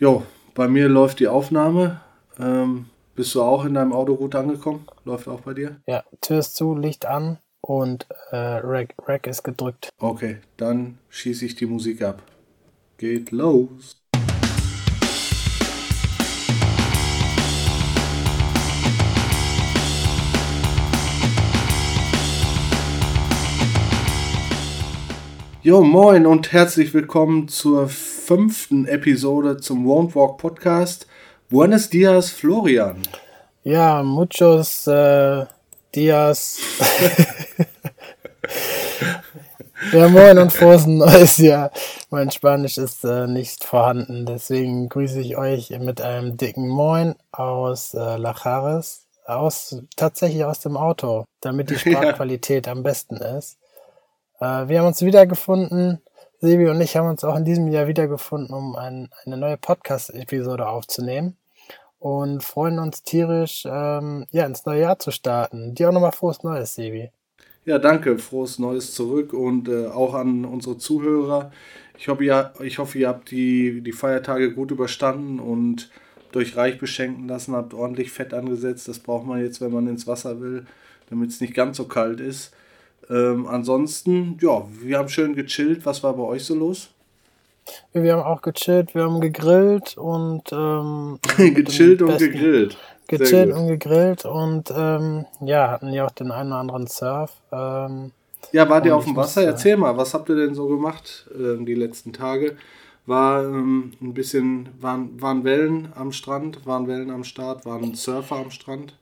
Jo, bei mir läuft die Aufnahme. Ähm, bist du auch in deinem Auto gut angekommen? Läuft auch bei dir? Ja, Tür ist zu, Licht an und äh, Rack, Rack ist gedrückt. Okay, dann schieße ich die Musik ab. Geht los. Jo, moin und herzlich willkommen zur fünften Episode zum Won't Walk Podcast. Buenos dias, Florian. Ja, muchos äh, dias. ja, moin und frohes neues Jahr. Mein Spanisch ist äh, nicht vorhanden, deswegen grüße ich euch mit einem dicken Moin aus äh, Lachares, aus, tatsächlich aus dem Auto, damit die Sprachqualität ja. am besten ist. Äh, wir haben uns wiedergefunden. Sebi und ich haben uns auch in diesem Jahr wiedergefunden, um ein, eine neue Podcast-Episode aufzunehmen. Und freuen uns tierisch, ähm, ja, ins neue Jahr zu starten. Dir auch nochmal frohes Neues, Sebi. Ja, danke. Frohes Neues zurück und äh, auch an unsere Zuhörer. Ich hoffe, ihr, ich hoffe, ihr habt die, die Feiertage gut überstanden und durch reich beschenken lassen, habt ordentlich Fett angesetzt. Das braucht man jetzt, wenn man ins Wasser will, damit es nicht ganz so kalt ist. Ähm, ansonsten, ja, wir haben schön gechillt. Was war bei euch so los? Wir haben auch gechillt, wir haben gegrillt und ähm, gechillt und gegrillt. Gechillt und gegrillt und ähm, ja, hatten ja auch den einen oder anderen Surf. Ähm, ja, wart ihr auf dem Wasser? Erzähl mal, was habt ihr denn so gemacht äh, die letzten Tage? War ähm, ein bisschen, waren, waren Wellen am Strand, waren Wellen am Start, waren Surfer am Strand?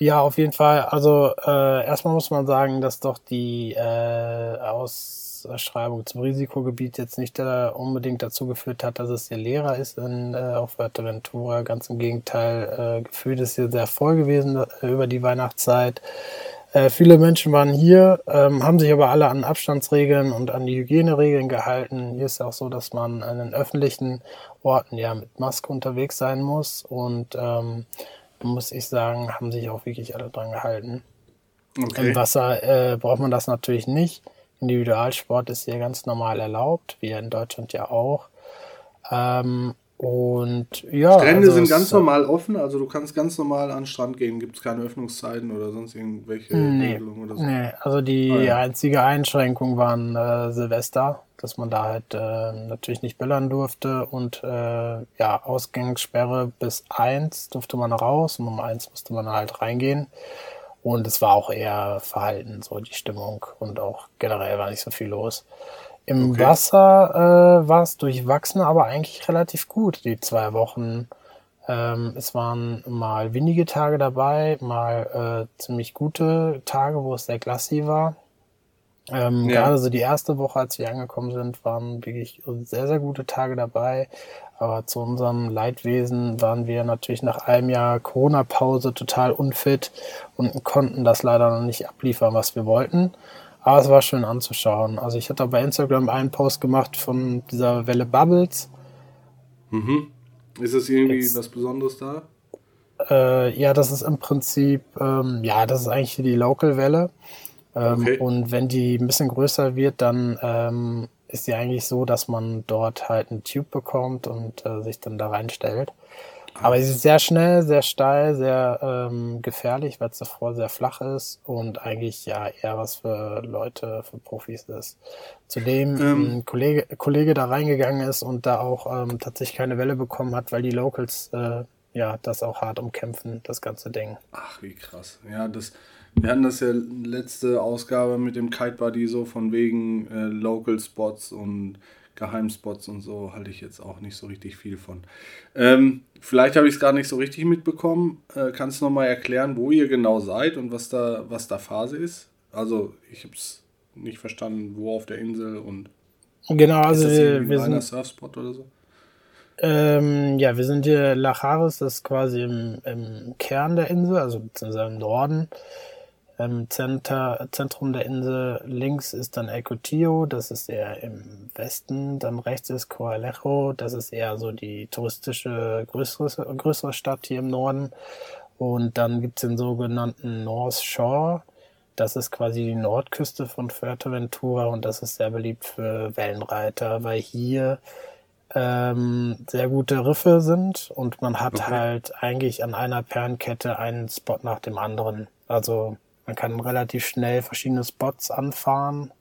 Ja, auf jeden Fall. Also äh, erstmal muss man sagen, dass doch die äh, Ausschreibung zum Risikogebiet jetzt nicht äh, unbedingt dazu geführt hat, dass es hier leerer ist in, äh, auf Fuerteventura. Ganz im Gegenteil, äh, gefühlt ist hier sehr voll gewesen äh, über die Weihnachtszeit. Äh, viele Menschen waren hier, ähm, haben sich aber alle an Abstandsregeln und an die Hygieneregeln gehalten. Hier ist ja auch so, dass man an den öffentlichen Orten ja mit Maske unterwegs sein muss und ähm, muss ich sagen, haben sich auch wirklich alle dran gehalten. Okay. Im Wasser äh, braucht man das natürlich nicht. Individualsport ist hier ganz normal erlaubt, wie in Deutschland ja auch. Ähm, und ja. Strände also sind ganz normal offen, also du kannst ganz normal an den Strand gehen, gibt es keine Öffnungszeiten oder sonst irgendwelche nee, Regelungen oder so. Nee, also die ah, ja. einzige Einschränkung waren äh, Silvester, dass man da halt äh, natürlich nicht böllern durfte und äh, ja, Ausgangssperre bis eins durfte man raus und um eins musste man halt reingehen. Und es war auch eher verhalten, so die Stimmung und auch generell war nicht so viel los. Im okay. Wasser äh, war es durchwachsen, aber eigentlich relativ gut, die zwei Wochen. Ähm, es waren mal windige Tage dabei, mal äh, ziemlich gute Tage, wo es sehr glassy war. Ähm, ja. Gerade so die erste Woche, als wir angekommen sind, waren wirklich sehr, sehr gute Tage dabei. Aber zu unserem Leidwesen waren wir natürlich nach einem Jahr Corona-Pause total unfit und konnten das leider noch nicht abliefern, was wir wollten. Aber es war schön anzuschauen. Also ich hatte bei Instagram einen Post gemacht von dieser Welle Bubbles. Mhm. Ist das irgendwie Jetzt, was Besonderes da? Äh, ja, das ist im Prinzip, ähm, ja, das ist eigentlich die Local-Welle. Ähm, okay. Und wenn die ein bisschen größer wird, dann ähm, ist sie eigentlich so, dass man dort halt einen Tube bekommt und äh, sich dann da reinstellt. Aber sie ist sehr schnell, sehr steil, sehr ähm, gefährlich, weil es davor sehr flach ist und eigentlich ja eher was für Leute, für Profis ist. Zudem ähm, ein Kollege, Kollege da reingegangen ist und da auch ähm, tatsächlich keine Welle bekommen hat, weil die Locals äh, ja das auch hart umkämpfen, das ganze Ding. Ach, wie krass. Ja, das, wir hatten das ja letzte Ausgabe mit dem Kite Buddy so von wegen äh, Local Spots und Geheimspots und so halte ich jetzt auch nicht so richtig viel von. Ähm, vielleicht habe ich es gar nicht so richtig mitbekommen. Äh, kannst du nochmal erklären, wo ihr genau seid und was da, was da Phase ist? Also, ich habe es nicht verstanden, wo auf der Insel und. Genau, also ist das wir, wir sind. Surfspot oder so? Ähm, ja, wir sind hier Lachares, das ist quasi im, im Kern der Insel, also beziehungsweise im Norden im Center, Zentrum der Insel links ist dann El Cotillo, das ist eher im Westen. Dann rechts ist Coalejo, das ist eher so die touristische größere, größere Stadt hier im Norden. Und dann gibt's den sogenannten North Shore. Das ist quasi die Nordküste von Fuerteventura und das ist sehr beliebt für Wellenreiter, weil hier ähm, sehr gute Riffe sind und man hat okay. halt eigentlich an einer Perlenkette einen Spot nach dem anderen. Also man kann relativ schnell verschiedene Spots anfahren.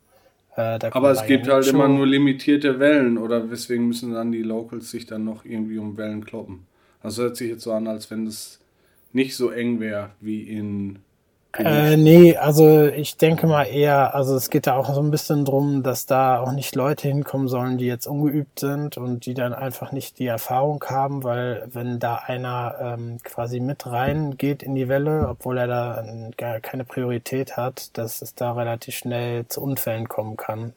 Äh, Aber es gibt halt immer nur limitierte Wellen oder weswegen müssen dann die Locals sich dann noch irgendwie um Wellen kloppen? Also hört sich jetzt so an, als wenn es nicht so eng wäre wie in äh, nee, also ich denke mal eher, also es geht da auch so ein bisschen drum, dass da auch nicht Leute hinkommen sollen, die jetzt ungeübt sind und die dann einfach nicht die Erfahrung haben, weil wenn da einer ähm, quasi mit reingeht in die Welle, obwohl er da gar keine Priorität hat, dass es da relativ schnell zu Unfällen kommen kann.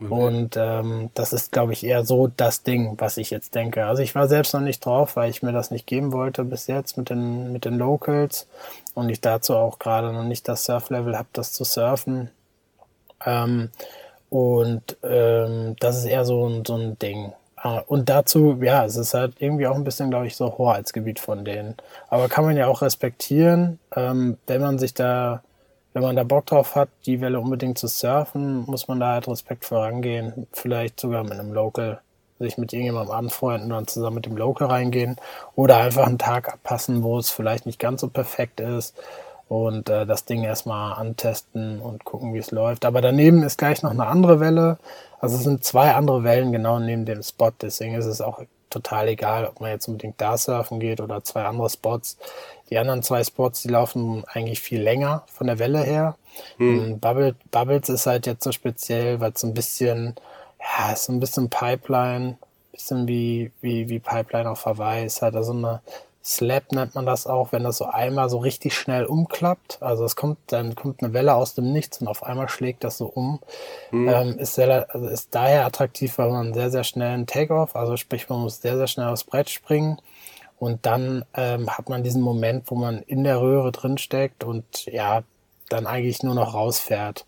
Mhm. Und ähm, das ist, glaube ich, eher so das Ding, was ich jetzt denke. Also ich war selbst noch nicht drauf, weil ich mir das nicht geben wollte bis jetzt mit den, mit den Locals und ich dazu auch gerade noch nicht das Surf-Level habe, das zu surfen. Ähm, und ähm, das ist eher so ein, so ein Ding. Ah, und dazu, ja, es ist halt irgendwie auch ein bisschen, glaube ich, so Hoheitsgebiet von denen. Aber kann man ja auch respektieren, ähm, wenn man sich da wenn man da Bock drauf hat, die Welle unbedingt zu surfen, muss man da halt Respekt vorangehen. Vielleicht sogar mit einem Local, sich mit irgendjemandem anfreunden und dann zusammen mit dem Local reingehen. Oder einfach einen Tag abpassen, wo es vielleicht nicht ganz so perfekt ist. Und äh, das Ding erstmal antesten und gucken, wie es läuft. Aber daneben ist gleich noch eine andere Welle. Also es sind zwei andere Wellen genau neben dem Spot. Deswegen ist es auch total egal, ob man jetzt unbedingt da surfen geht oder zwei andere Spots. Die anderen zwei Spots, die laufen eigentlich viel länger von der Welle her. Hm. Bubble, Bubbles ist halt jetzt so speziell, weil es so ein bisschen, ja, ist so ein bisschen Pipeline, bisschen wie, wie, wie Pipeline auf Hawaii, ist halt also eine Slap nennt man das auch, wenn das so einmal so richtig schnell umklappt. Also es kommt, dann kommt eine Welle aus dem Nichts und auf einmal schlägt das so um. Mhm. Ähm, ist, sehr, also ist daher attraktiv, weil man sehr, sehr schnell einen Takeoff, also sprich, man muss sehr, sehr schnell aufs Brett springen. Und dann ähm, hat man diesen Moment, wo man in der Röhre drin steckt und ja, dann eigentlich nur noch rausfährt.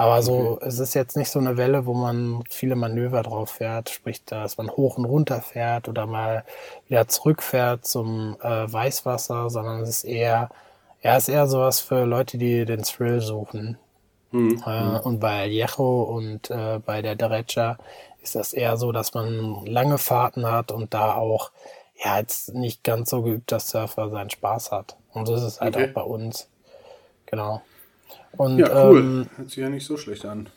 Aber so, okay. es ist jetzt nicht so eine Welle, wo man viele Manöver drauf fährt, sprich, dass man hoch und runter fährt oder mal wieder zurückfährt zum äh, Weißwasser, sondern es ist eher, ja, es ist eher sowas für Leute, die den Thrill suchen. Mhm. Äh, und bei Yecho und äh, bei der Derecha ist das eher so, dass man lange Fahrten hat und da auch ja jetzt nicht ganz so geübter Surfer seinen Spaß hat. Und so ist es halt okay. auch bei uns. Genau. Und, ja, cool. Ähm, Hört sich ja nicht so schlecht an.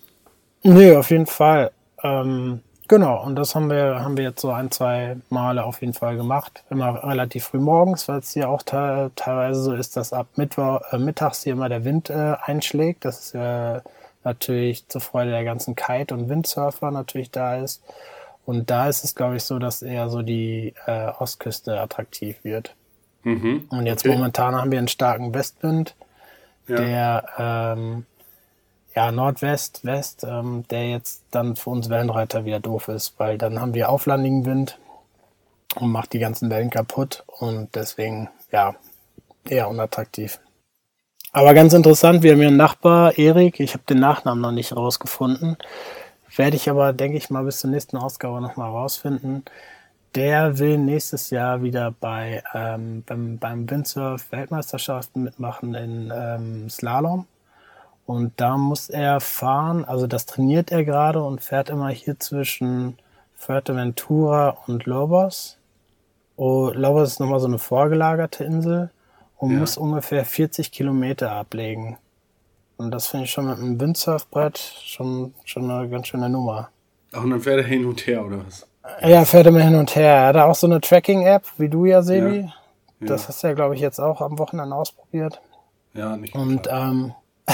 Nee, auf jeden Fall. Ähm, genau, und das haben wir, haben wir jetzt so ein, zwei Male auf jeden Fall gemacht. Immer relativ früh morgens, weil es hier auch te teilweise so ist, dass ab Mittwoch, äh, mittags hier immer der Wind äh, einschlägt. Das ist ja natürlich zur Freude der ganzen Kite- und Windsurfer natürlich da ist. Und da ist es, glaube ich, so, dass eher so die äh, Ostküste attraktiv wird. Mhm. Und jetzt okay. momentan haben wir einen starken Westwind ja. der ähm, ja, Nordwest, West, ähm, der jetzt dann für uns Wellenreiter wieder doof ist, weil dann haben wir auflandigen Wind und macht die ganzen Wellen kaputt und deswegen, ja, eher unattraktiv. Aber ganz interessant, wir haben hier einen Nachbar, Erik, ich habe den Nachnamen noch nicht rausgefunden, werde ich aber, denke ich mal, bis zur nächsten Ausgabe nochmal rausfinden der will nächstes Jahr wieder bei ähm, beim, beim Windsurf-Weltmeisterschaften mitmachen in ähm, Slalom. Und da muss er fahren, also das trainiert er gerade und fährt immer hier zwischen Fuerteventura und Lobos. Oh, Lobos ist nochmal so eine vorgelagerte Insel und ja. muss ungefähr 40 Kilometer ablegen. Und das finde ich schon mit einem Windsurfbrett schon, schon eine ganz schöne Nummer. Ach, und dann fährt er hin und her, oder was? Ja, fährt immer hin und her. Er hat auch so eine Tracking-App, wie du ja, Sebi. Ja. Ja. Das hast du ja, glaube ich, jetzt auch am Wochenende ausprobiert. Ja, nicht Und ähm,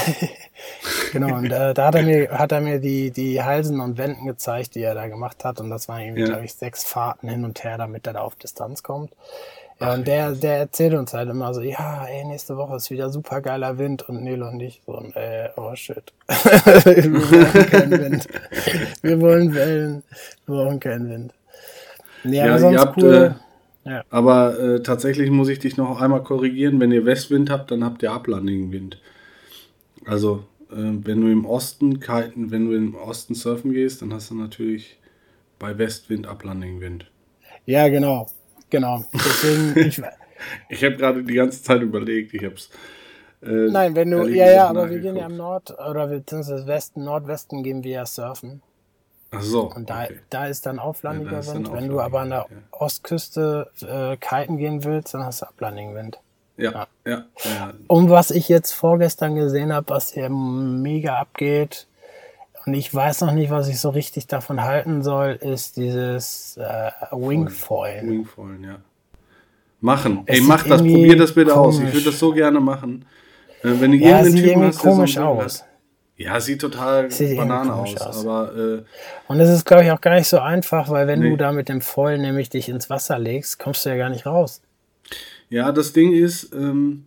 genau, und äh, da hat er mir, hat er mir die, die Halsen und Wänden gezeigt, die er da gemacht hat. Und das waren irgendwie, ja. glaube ich, sechs Fahrten hin und her, damit er da auf Distanz kommt. Ja, und der, der erzählt uns halt immer so, ja, ey, nächste Woche ist wieder super geiler Wind und Nilo und ich so, und, äh, oh shit. wir brauchen keinen Wind. Wir wollen Wellen, wir brauchen keinen Wind. Nee, ja, aber sonst habt, cool. Äh, ja. Aber äh, tatsächlich muss ich dich noch einmal korrigieren, wenn ihr Westwind habt, dann habt ihr ablandigen Wind. Also, äh, wenn du im Osten kiten, wenn du im Osten surfen gehst, dann hast du natürlich bei Westwind ablandigen Wind. Ja, genau. Genau. Deswegen, ich, ich habe gerade die ganze Zeit überlegt, ich habe es. Äh, Nein, wenn du, ja, ja, aber wir gehen ja am Nord, oder beziehungsweise Westen, Nordwesten gehen wir ja surfen. Ach so. Und da, okay. da ist dann auflandiger Ja, da ist dann Wind. Wenn du aber an der auflandiger, Ostküste äh, kiten gehen willst, dann hast du ablandigen Wind. Ja, Ja. ja, ja. Und was ich jetzt vorgestern gesehen habe, was hier mega abgeht, und ich weiß noch nicht, was ich so richtig davon halten soll, ist dieses äh, Wingfoil. Wingfoilen, ja. Machen. Es Ey, mach das, probier das bitte aus. Ich komisch. würde das so gerne machen. Äh, wenn du Ja, irgendeinen sieht Typen irgendwie hast, der so komisch Ding aus. Hat, ja, sieht total Sieht Banane komisch aus, aus. Aber äh, Und es ist, glaube ich, auch gar nicht so einfach, weil wenn Nee. du da mit dem Foil nämlich dich ins Wasser legst, kommst du ja gar nicht raus. ja, das Ding ist, ähm,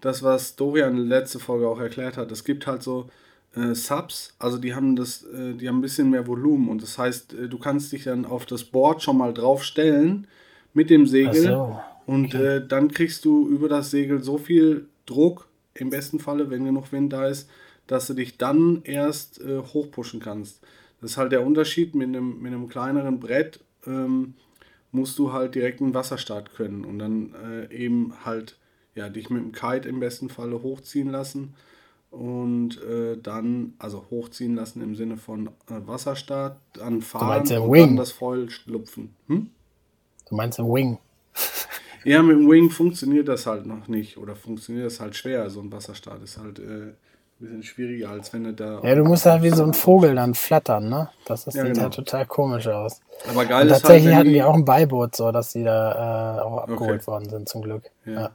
das, was Dorian letzte Folge auch erklärt hat, es gibt halt so äh, Subs, also die haben das, äh, die haben ein bisschen mehr Volumen und das heißt, äh, du kannst dich dann auf das Board schon mal drauf stellen mit dem Segel so, und äh, dann kriegst du über das Segel so viel Druck, im besten Falle, wenn genug Wind da ist, dass du dich dann erst äh, hochpushen kannst. Das ist halt der Unterschied mit einem, mit einem kleineren Brett. Ähm, musst du halt direkt einen Wasserstart können und dann äh, eben halt ja, dich mit dem Kite im besten Falle hochziehen lassen und äh, dann, also hochziehen lassen im Sinne von äh, Wasserstart, dann fahren und Wing? dann das Foil schlupfen. Hm? Du meinst ein Wing. Ja, mit dem Wing funktioniert das halt noch nicht oder funktioniert das halt schwer. So ein Wasserstart ist halt äh, ein bisschen schwieriger, als wenn du da. Ja, du musst halt wie so ein Vogel dann flattern, ne? Das, das Ja, sieht genau. halt total komisch aus. Aber geil Und ist halt, tatsächlich wenn hatten die, auch ein Beiboot, so dass die da äh, auch abgeholt Okay. worden sind, zum Glück. Ja. Ja.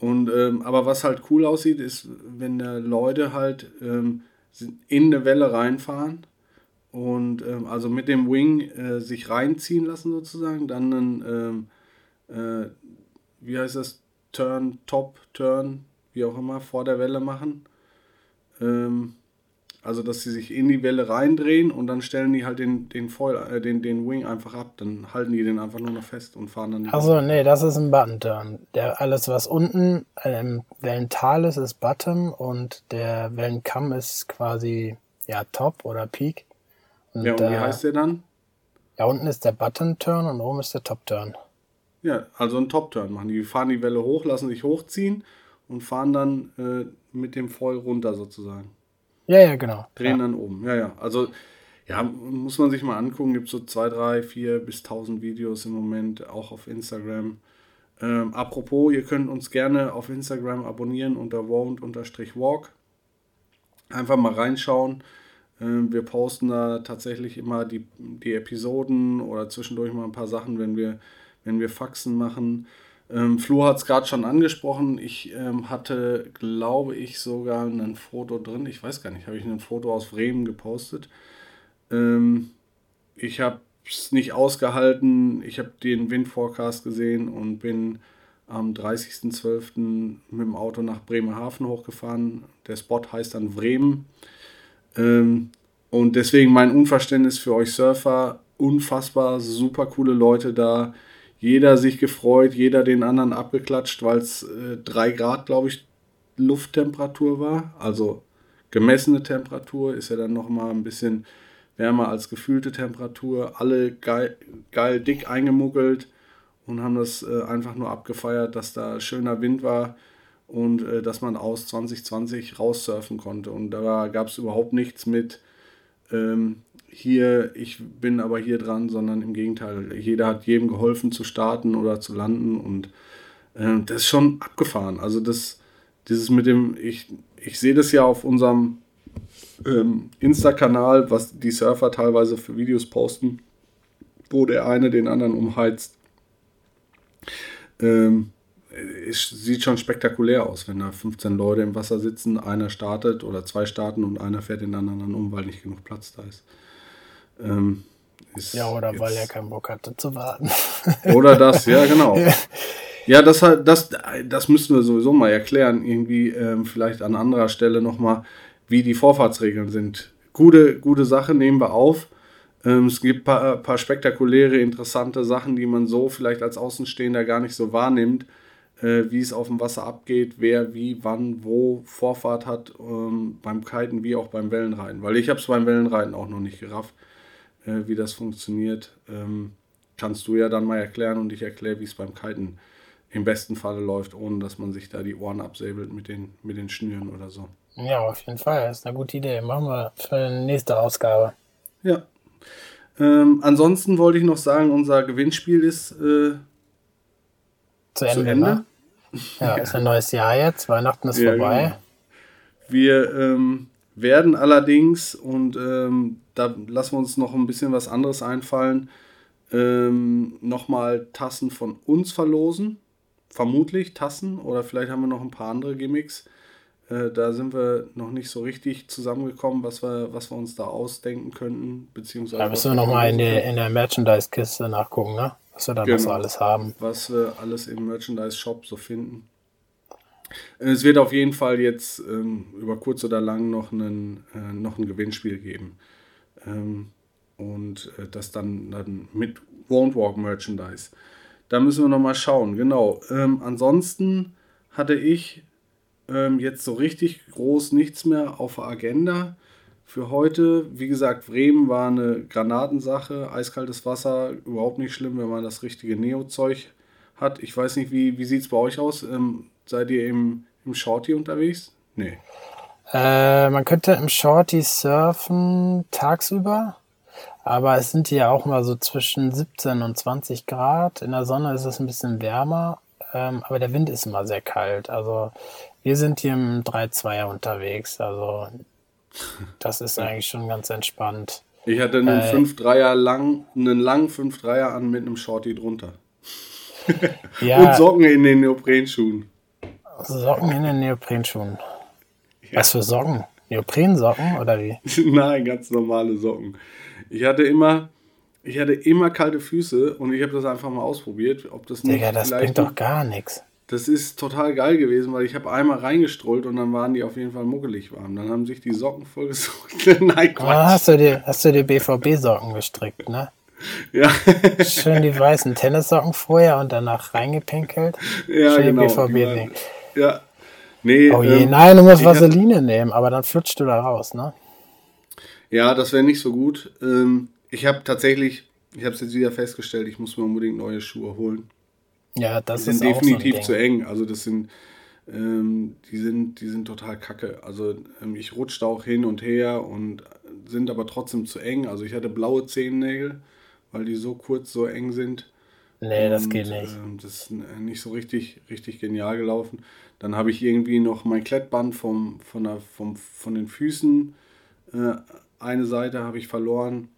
Und ähm, aber was halt cool aussieht, ist, wenn da Leute halt ähm, in eine Welle reinfahren und ähm, also mit dem Wing äh, sich reinziehen lassen sozusagen, dann einen, ähm, äh, wie heißt das, Turn, Top, Turn, wie auch immer, vor der Welle machen. Ähm, also dass sie sich in die Welle reindrehen und dann stellen die halt den, den Foil, äh, den, den Wing einfach ab, dann halten die den einfach nur noch fest und fahren dann Achso, nee, das ist ein Button-Turn. Der, alles, was unten im Wellental ist, ist Bottom und der Wellenkamm ist quasi ja Top oder Peak. Und, Ja, und wie äh, heißt der dann? ja, unten ist der Button-Turn und oben ist der Top-Turn. Ja, also einen Top-Turn machen. Die fahren die Welle hoch, lassen sich hochziehen und fahren dann äh, mit dem Foil runter sozusagen. Ja, ja, genau. Drehen Ja. dann oben. Ja, ja. Also, ja, muss man sich mal angucken. Gibt so zwei, drei, vier bis 1000 Videos im Moment, auch auf Instagram. Ähm, apropos, ihr könnt uns gerne auf Instagram abonnieren unter wound-walk. Einfach mal reinschauen. Ähm, wir posten da tatsächlich immer die, die Episoden oder zwischendurch mal ein paar Sachen, wenn wir, wenn wir Faxen machen. Ähm, Flo hat es gerade schon angesprochen. Ich ähm, hatte, glaube ich, sogar ein Foto drin. Ich weiß gar nicht, habe ich ein Foto aus Bremen gepostet. Ähm, ich habe es nicht ausgehalten. Ich habe den Windforecast gesehen und bin am 30.12. mit dem Auto nach Bremerhaven hochgefahren. Der Spot heißt dann Bremen. Ähm, und deswegen mein Unverständnis für euch Surfer. Unfassbar super coole Leute da. Jeder sich gefreut, jeder den anderen abgeklatscht, weil es äh, 3 Grad, glaube ich, Lufttemperatur war. Also gemessene Temperatur ist ja dann nochmal ein bisschen wärmer als gefühlte Temperatur. Alle geil, geil dick eingemuggelt und haben das äh, einfach nur abgefeiert, dass da schöner Wind war und äh, dass man aus 2020 raussurfen konnte. Und da gab es überhaupt nichts mit ähm, hier, ich bin aber hier dran, sondern im Gegenteil, jeder hat jedem geholfen zu starten oder zu landen und äh, das ist schon abgefahren. Also das, dieses mit dem, ich, ich sehe das ja auf unserem ähm, Insta-Kanal, was die Surfer teilweise für Videos posten, wo der eine den anderen umheizt. Ähm, es sieht schon spektakulär aus, wenn da 15 Leute im Wasser sitzen, einer startet oder zwei starten und einer fährt den anderen um, weil nicht genug Platz da ist. Ähm, Ja, oder weil er jetzt- keinen Bock hatte zu warten. Oder das, ja, genau. Ja, das, das, das müssen wir sowieso mal erklären, irgendwie ähm, vielleicht an anderer Stelle nochmal, wie die Vorfahrtsregeln sind. Gute, gute Sache nehmen wir auf. Ähm, es gibt ein paar, paar spektakuläre, interessante Sachen, die man so vielleicht als Außenstehender gar nicht so wahrnimmt, äh, wie es auf dem Wasser abgeht, wer wie, wann, wo Vorfahrt hat, ähm, beim Kiten wie auch beim Wellenreiten. Weil ich habe es beim Wellenreiten auch noch nicht gerafft, äh, wie das funktioniert. Ähm, kannst du ja dann mal erklären und ich erkläre, wie es beim Kiten im besten Falle läuft, ohne dass man sich da die Ohren absäbelt mit den, mit den Schnüren oder so. ja, auf jeden Fall. Das ist eine gute Idee. Machen wir für die nächste Ausgabe. Ja, Ähm, ansonsten wollte ich noch sagen, unser Gewinnspiel ist äh, zu Ende. Zu Ende. Ne? Ja, ist ein neues Jahr jetzt. Weihnachten ist ja, vorbei. Genau. Wir ähm, werden allerdings, und ähm, da lassen wir uns noch ein bisschen was anderes einfallen, ähm, nochmal Tassen von uns verlosen. Vermutlich Tassen oder vielleicht haben wir noch ein paar andere Gimmicks. Äh, da sind wir noch nicht so richtig zusammengekommen, was wir, was wir uns da ausdenken könnten. Beziehungsweise da müssen wir nochmal in, in der Merchandise-Kiste nachgucken, ne? was wir da genau. noch so alles haben. Was wir alles im Merchandise-Shop so finden. Es wird auf jeden Fall jetzt ähm, über kurz oder lang noch, einen, äh, noch ein Gewinnspiel geben. Ähm, und äh, das dann, dann mit Won't Walk Merchandise. Da müssen wir nochmal schauen, genau. Ähm, ansonsten hatte ich ähm, jetzt so richtig groß nichts mehr auf der Agenda für heute. Wie gesagt, Bremen war eine Granatensache. Eiskaltes Wasser, überhaupt nicht schlimm, wenn man das richtige Neo-Zeug hat. Ich weiß nicht, wie, wie sieht es bei euch aus? Ähm, seid ihr im, im Shorty unterwegs? Nee. Äh, man könnte im Shorty surfen tagsüber, aber es sind ja auch mal so zwischen 17 und 20 Grad. In der Sonne ist es ein bisschen wärmer, ähm, aber der Wind ist immer sehr kalt. Also wir sind hier im 3-2er unterwegs. Also das ist eigentlich schon ganz entspannt. Ich hatte einen äh, 5-3er lang, einen langen 5-3er an mit einem Shorty drunter. ja, Und Socken in den Neoprenschuhen. Socken in den Neoprenschuhen. Ja. Was für Socken? Neoprensocken oder wie? Nein, ganz normale Socken. Ich hatte immer, ich hatte immer kalte Füße und ich habe das einfach mal ausprobiert, ob das nicht Digga, das bringt doch gar nichts. Das ist total geil gewesen, weil ich habe einmal reingestrollt und dann waren die auf jeden Fall muckelig warm. Dann haben sich die Socken vollgesucht. Nein, Quatsch. Ah, hast du dir, hast du dir BVB-Socken gestrickt, ne? Ja. Schön die weißen Tennissocken vorher und danach reingepinkelt. Ja, Schön genau. BVB-Ding. Ja. Nee, oh je, ähm, nein, du musst Vaseline hab... nehmen, aber dann flutscht du da raus, ne? Ja, das wäre nicht so gut. Ähm, ich habe tatsächlich, ich habe es jetzt wieder festgestellt, ich muss mir unbedingt neue Schuhe holen. Ja, das die ist sind definitiv so zu eng. Also das sind, ähm, die sind, die sind total kacke. Also ähm, ich rutsche da auch hin und her und sind aber trotzdem zu eng. Also ich hatte blaue Zehennägel, weil die so kurz, so eng sind. Nee, und, das geht nicht. Ähm, das ist nicht so richtig, richtig genial gelaufen. Dann habe ich irgendwie noch mein Klettband vom, von, der, vom, von den Füßen. Äh, eine Seite habe ich verloren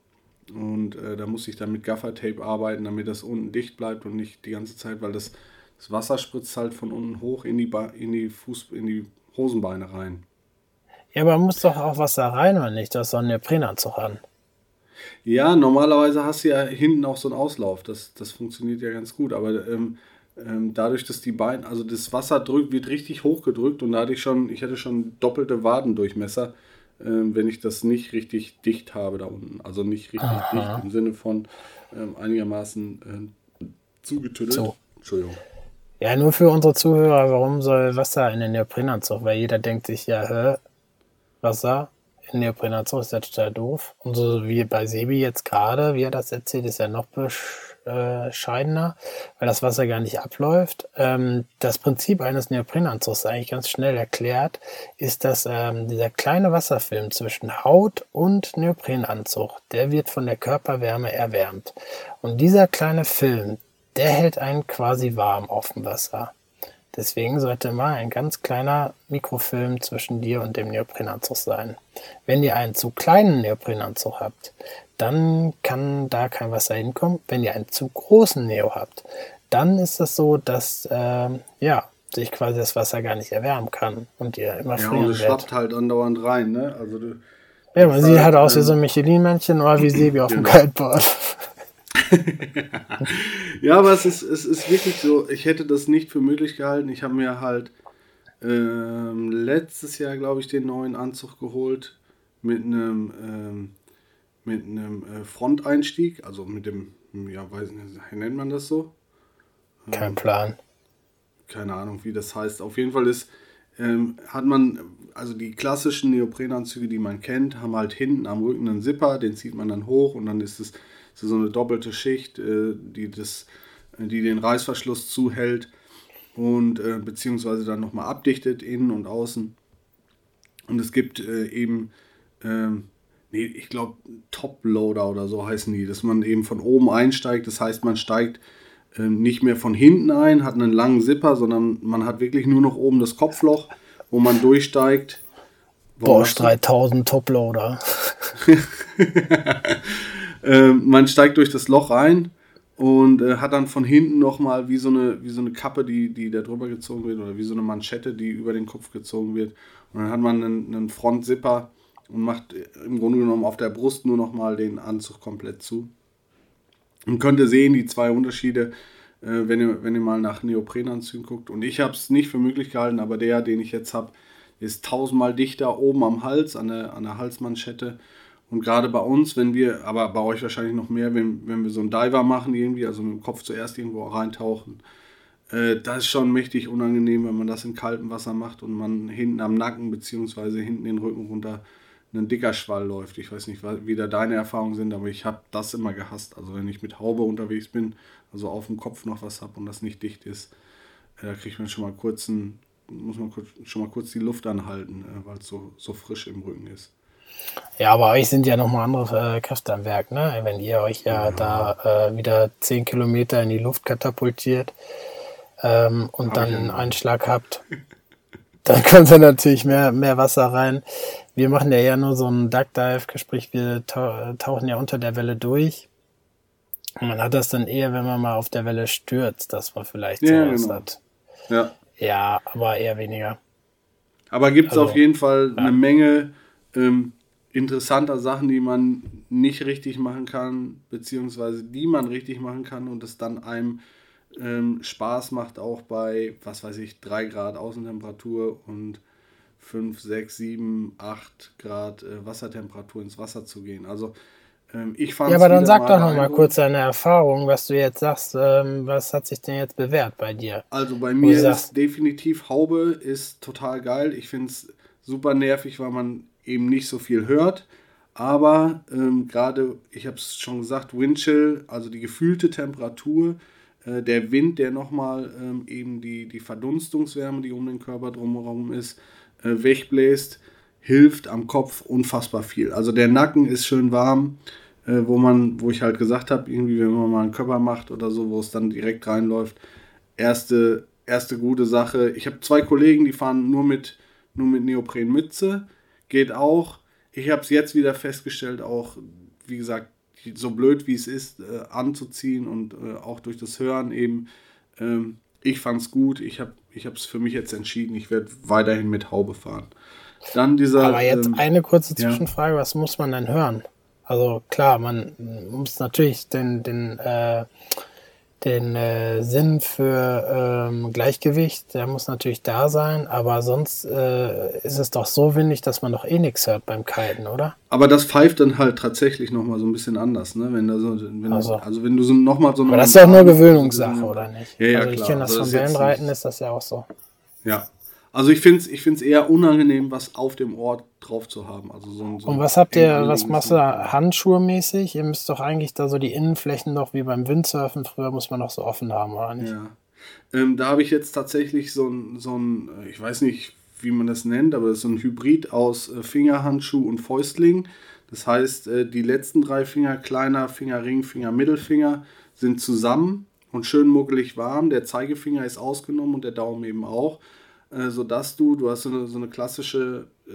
und äh, da muss ich dann mit Gaffertape arbeiten, damit das unten dicht bleibt und nicht die ganze Zeit, weil das, das Wasser spritzt halt von unten hoch in die, ba in die, Fuß in die Hosenbeine rein. Ja, aber muss doch auch Wasser rein oder nicht? Du hast doch einen Neoprenanzug an. Ja, normalerweise hast du ja hinten auch so einen Auslauf. Das, das funktioniert ja ganz gut. Aber ähm, ähm, dadurch, dass die Beine, also das Wasser drückt, wird richtig hochgedrückt und da hatte ich schon, ich hatte schon doppelte Wadendurchmesser ähm, wenn ich das nicht richtig dicht habe da unten. Also nicht richtig Aha. dicht im Sinne von ähm, einigermaßen äh, zugetüttelt. So. Entschuldigung. Ja, nur für unsere Zuhörer, warum soll Wasser in den Neoprenanzug? Weil jeder denkt sich, ja, hä, Wasser Neoprenanzug ist ja total doof. Und so wie bei Sebi jetzt gerade, wie er das erzählt, ist ja noch besch bescheidener, weil das Wasser gar nicht abläuft. Ähm, das Prinzip eines Neoprenanzugs eigentlich ganz schnell erklärt, ist, dass ähm, dieser kleine Wasserfilm zwischen Haut und Neoprenanzug, der wird von der Körperwärme erwärmt. Und dieser kleine Film, der hält einen quasi warm auf dem Wasser. Deswegen sollte immer ein ganz kleiner Mikrofilm zwischen dir und dem Neoprenanzug sein. Wenn ihr einen zu kleinen Neoprenanzug habt, dann kann da kein Wasser hinkommen. Wenn ihr einen zu großen Neo habt, dann ist es so, dass äh, ja, sich quasi das Wasser gar nicht erwärmen kann und ihr immer frieren Ja, und es schwappt halt andauernd rein, ne? Also du, ja, man sieht halt aus wie so ein Michelin-Männchen oder wie Sebi auf dem genau. Kaltboard. ja, aber es ist, es ist wirklich so, ich hätte das nicht für möglich gehalten. Ich habe mir halt ähm, letztes Jahr, glaube ich, den neuen Anzug geholt mit einem ähm, mit einem äh, Fronteinstieg, also mit dem, ja, weiß nicht, nennt man das so? Kein ähm, Plan. Keine Ahnung, wie das heißt. Auf jeden Fall ist, ähm, hat man, also die klassischen Neoprenanzüge, die man kennt, haben halt hinten am Rücken einen Zipper, den zieht man dann hoch und dann ist es so eine doppelte Schicht, äh, die, das, die den Reißverschluss zuhält und äh, beziehungsweise dann nochmal abdichtet, innen und außen. Und es gibt äh, eben ähm, nee, ich glaube Top-Loader oder so heißen die, dass man eben von oben einsteigt. Das heißt, man steigt äh, nicht mehr von hinten ein, hat einen langen Zipper, sondern man hat wirklich nur noch oben das Kopfloch, wo man durchsteigt. Bosch 3000 Top-Loader. äh, man steigt durch das Loch ein und äh, hat dann von hinten nochmal wie so eine wie so eine Kappe, die, die da drüber gezogen wird oder wie so eine Manschette, die über den Kopf gezogen wird. Und dann hat man einen, einen Frontzipper und macht im Grunde genommen auf der Brust nur nochmal den Anzug komplett zu. Und könnte sehen die zwei Unterschiede, äh, wenn, ihr, wenn ihr mal nach Neoprenanzügen guckt. Und ich habe es nicht für möglich gehalten, aber der, den ich jetzt habe, ist tausendmal dichter oben am Hals, an der, an der Halsmanschette. Und gerade bei uns, wenn wir, aber bei euch wahrscheinlich noch mehr, wenn, wenn wir so einen Diver machen irgendwie, also mit dem Kopf zuerst irgendwo reintauchen, äh, das ist schon mächtig unangenehm, wenn man das in kaltem Wasser macht und man hinten am Nacken bzw. hinten den Rücken runter ein dicker Schwall läuft. Ich weiß nicht, wie da deine Erfahrungen sind, aber ich habe das immer gehasst. Also wenn ich mit Haube unterwegs bin, also auf dem Kopf noch was habe und das nicht dicht ist, äh, da kriegt man schon mal kurz muss man kurz, schon mal kurz die Luft anhalten, äh, weil es so, so frisch im Rücken ist. Ja, aber euch sind ja nochmal andere äh, Kräfte am Werk, ne? Wenn ihr euch ja, ja. da äh, wieder 10 Kilometer in die Luft katapultiert ähm, und Hab dann einen Einschlag habt, dann kommt da natürlich mehr, mehr Wasser rein. Wir machen ja eher nur so einen Duckdive, sprich wir tauchen ja unter der Welle durch. Und man hat das dann eher, wenn man mal auf der Welle stürzt, dass man vielleicht ja, sowas genau. hat. Ja. Ja, aber eher weniger. Aber gibt es also, auf jeden Fall ja. eine Menge ähm, interessanter Sachen, die man nicht richtig machen kann, beziehungsweise die man richtig machen kann und es dann einem ähm, Spaß macht, auch bei, was weiß ich, 3 Grad Außentemperatur und 5, 6, 7, 8 Grad äh, Wassertemperatur ins Wasser zu gehen. Also ähm, ich fand Ja, aber dann sag doch noch mal kurz deine Erfahrung, was du jetzt sagst. Ähm, was hat sich denn jetzt bewährt bei dir? Also bei mir ist definitiv Haube ist total geil. Ich finde es super nervig, weil man eben nicht so viel hört. Aber ähm, gerade, ich habe es schon gesagt, Windchill, also die gefühlte Temperatur, äh, der Wind, der nochmal ähm, eben die, die Verdunstungswärme, die um den Körper drumherum ist, äh, wegbläst, hilft am Kopf unfassbar viel. Also der Nacken ist schön warm, äh, wo man, wo ich halt gesagt habe, irgendwie, wenn man mal einen Körper macht oder so, wo es dann direkt reinläuft, erste, erste gute Sache. Ich habe zwei Kollegen, die fahren nur mit, nur mit Neoprenmütze, geht auch. Ich habe es jetzt wieder festgestellt, auch, wie gesagt, so blöd wie es ist, äh, anzuziehen und äh, auch durch das Hören eben. Ähm, ich fand es gut. Ich habe ich es für mich jetzt entschieden. Ich werde weiterhin mit Haube fahren. Dann dieser. Aber jetzt ähm, eine kurze Zwischenfrage: ja. Was muss man denn hören? Also klar, man muss natürlich den, den äh, den äh, Sinn für ähm, Gleichgewicht, der muss natürlich da sein, aber sonst äh, ist es doch so windig, dass man doch eh nichts hört beim Kiten, oder? Aber das pfeift dann halt tatsächlich nochmal so ein bisschen anders, ne? Wenn da so, wenn also. also wenn du so nochmal so Aber das ist auch nur Gewöhnungssache, oder nicht? Ja, ja, also ich kenne das also von Wellenreiten, ist das ja auch so. Ja, also ich finde es ich find's eher unangenehm, was auf dem Ort drauf zu haben. Also so, so Und was habt ihr, was machst du da handschuhmäßig? Ihr müsst doch eigentlich da so die Innenflächen noch wie beim Windsurfen, früher muss man noch so offen haben, oder nicht? Ja. Ähm, da habe ich jetzt tatsächlich so ein, so ein, ich weiß nicht, wie man das nennt, aber das ist so ein Hybrid aus äh, Fingerhandschuh und Fäustling. Das heißt, äh, die letzten drei Finger, kleiner Finger, Ringfinger, Mittelfinger, sind zusammen und schön muckelig warm. Der Zeigefinger ist ausgenommen und der Daumen eben auch. Äh, sodass du, du hast so eine, so eine klassische äh,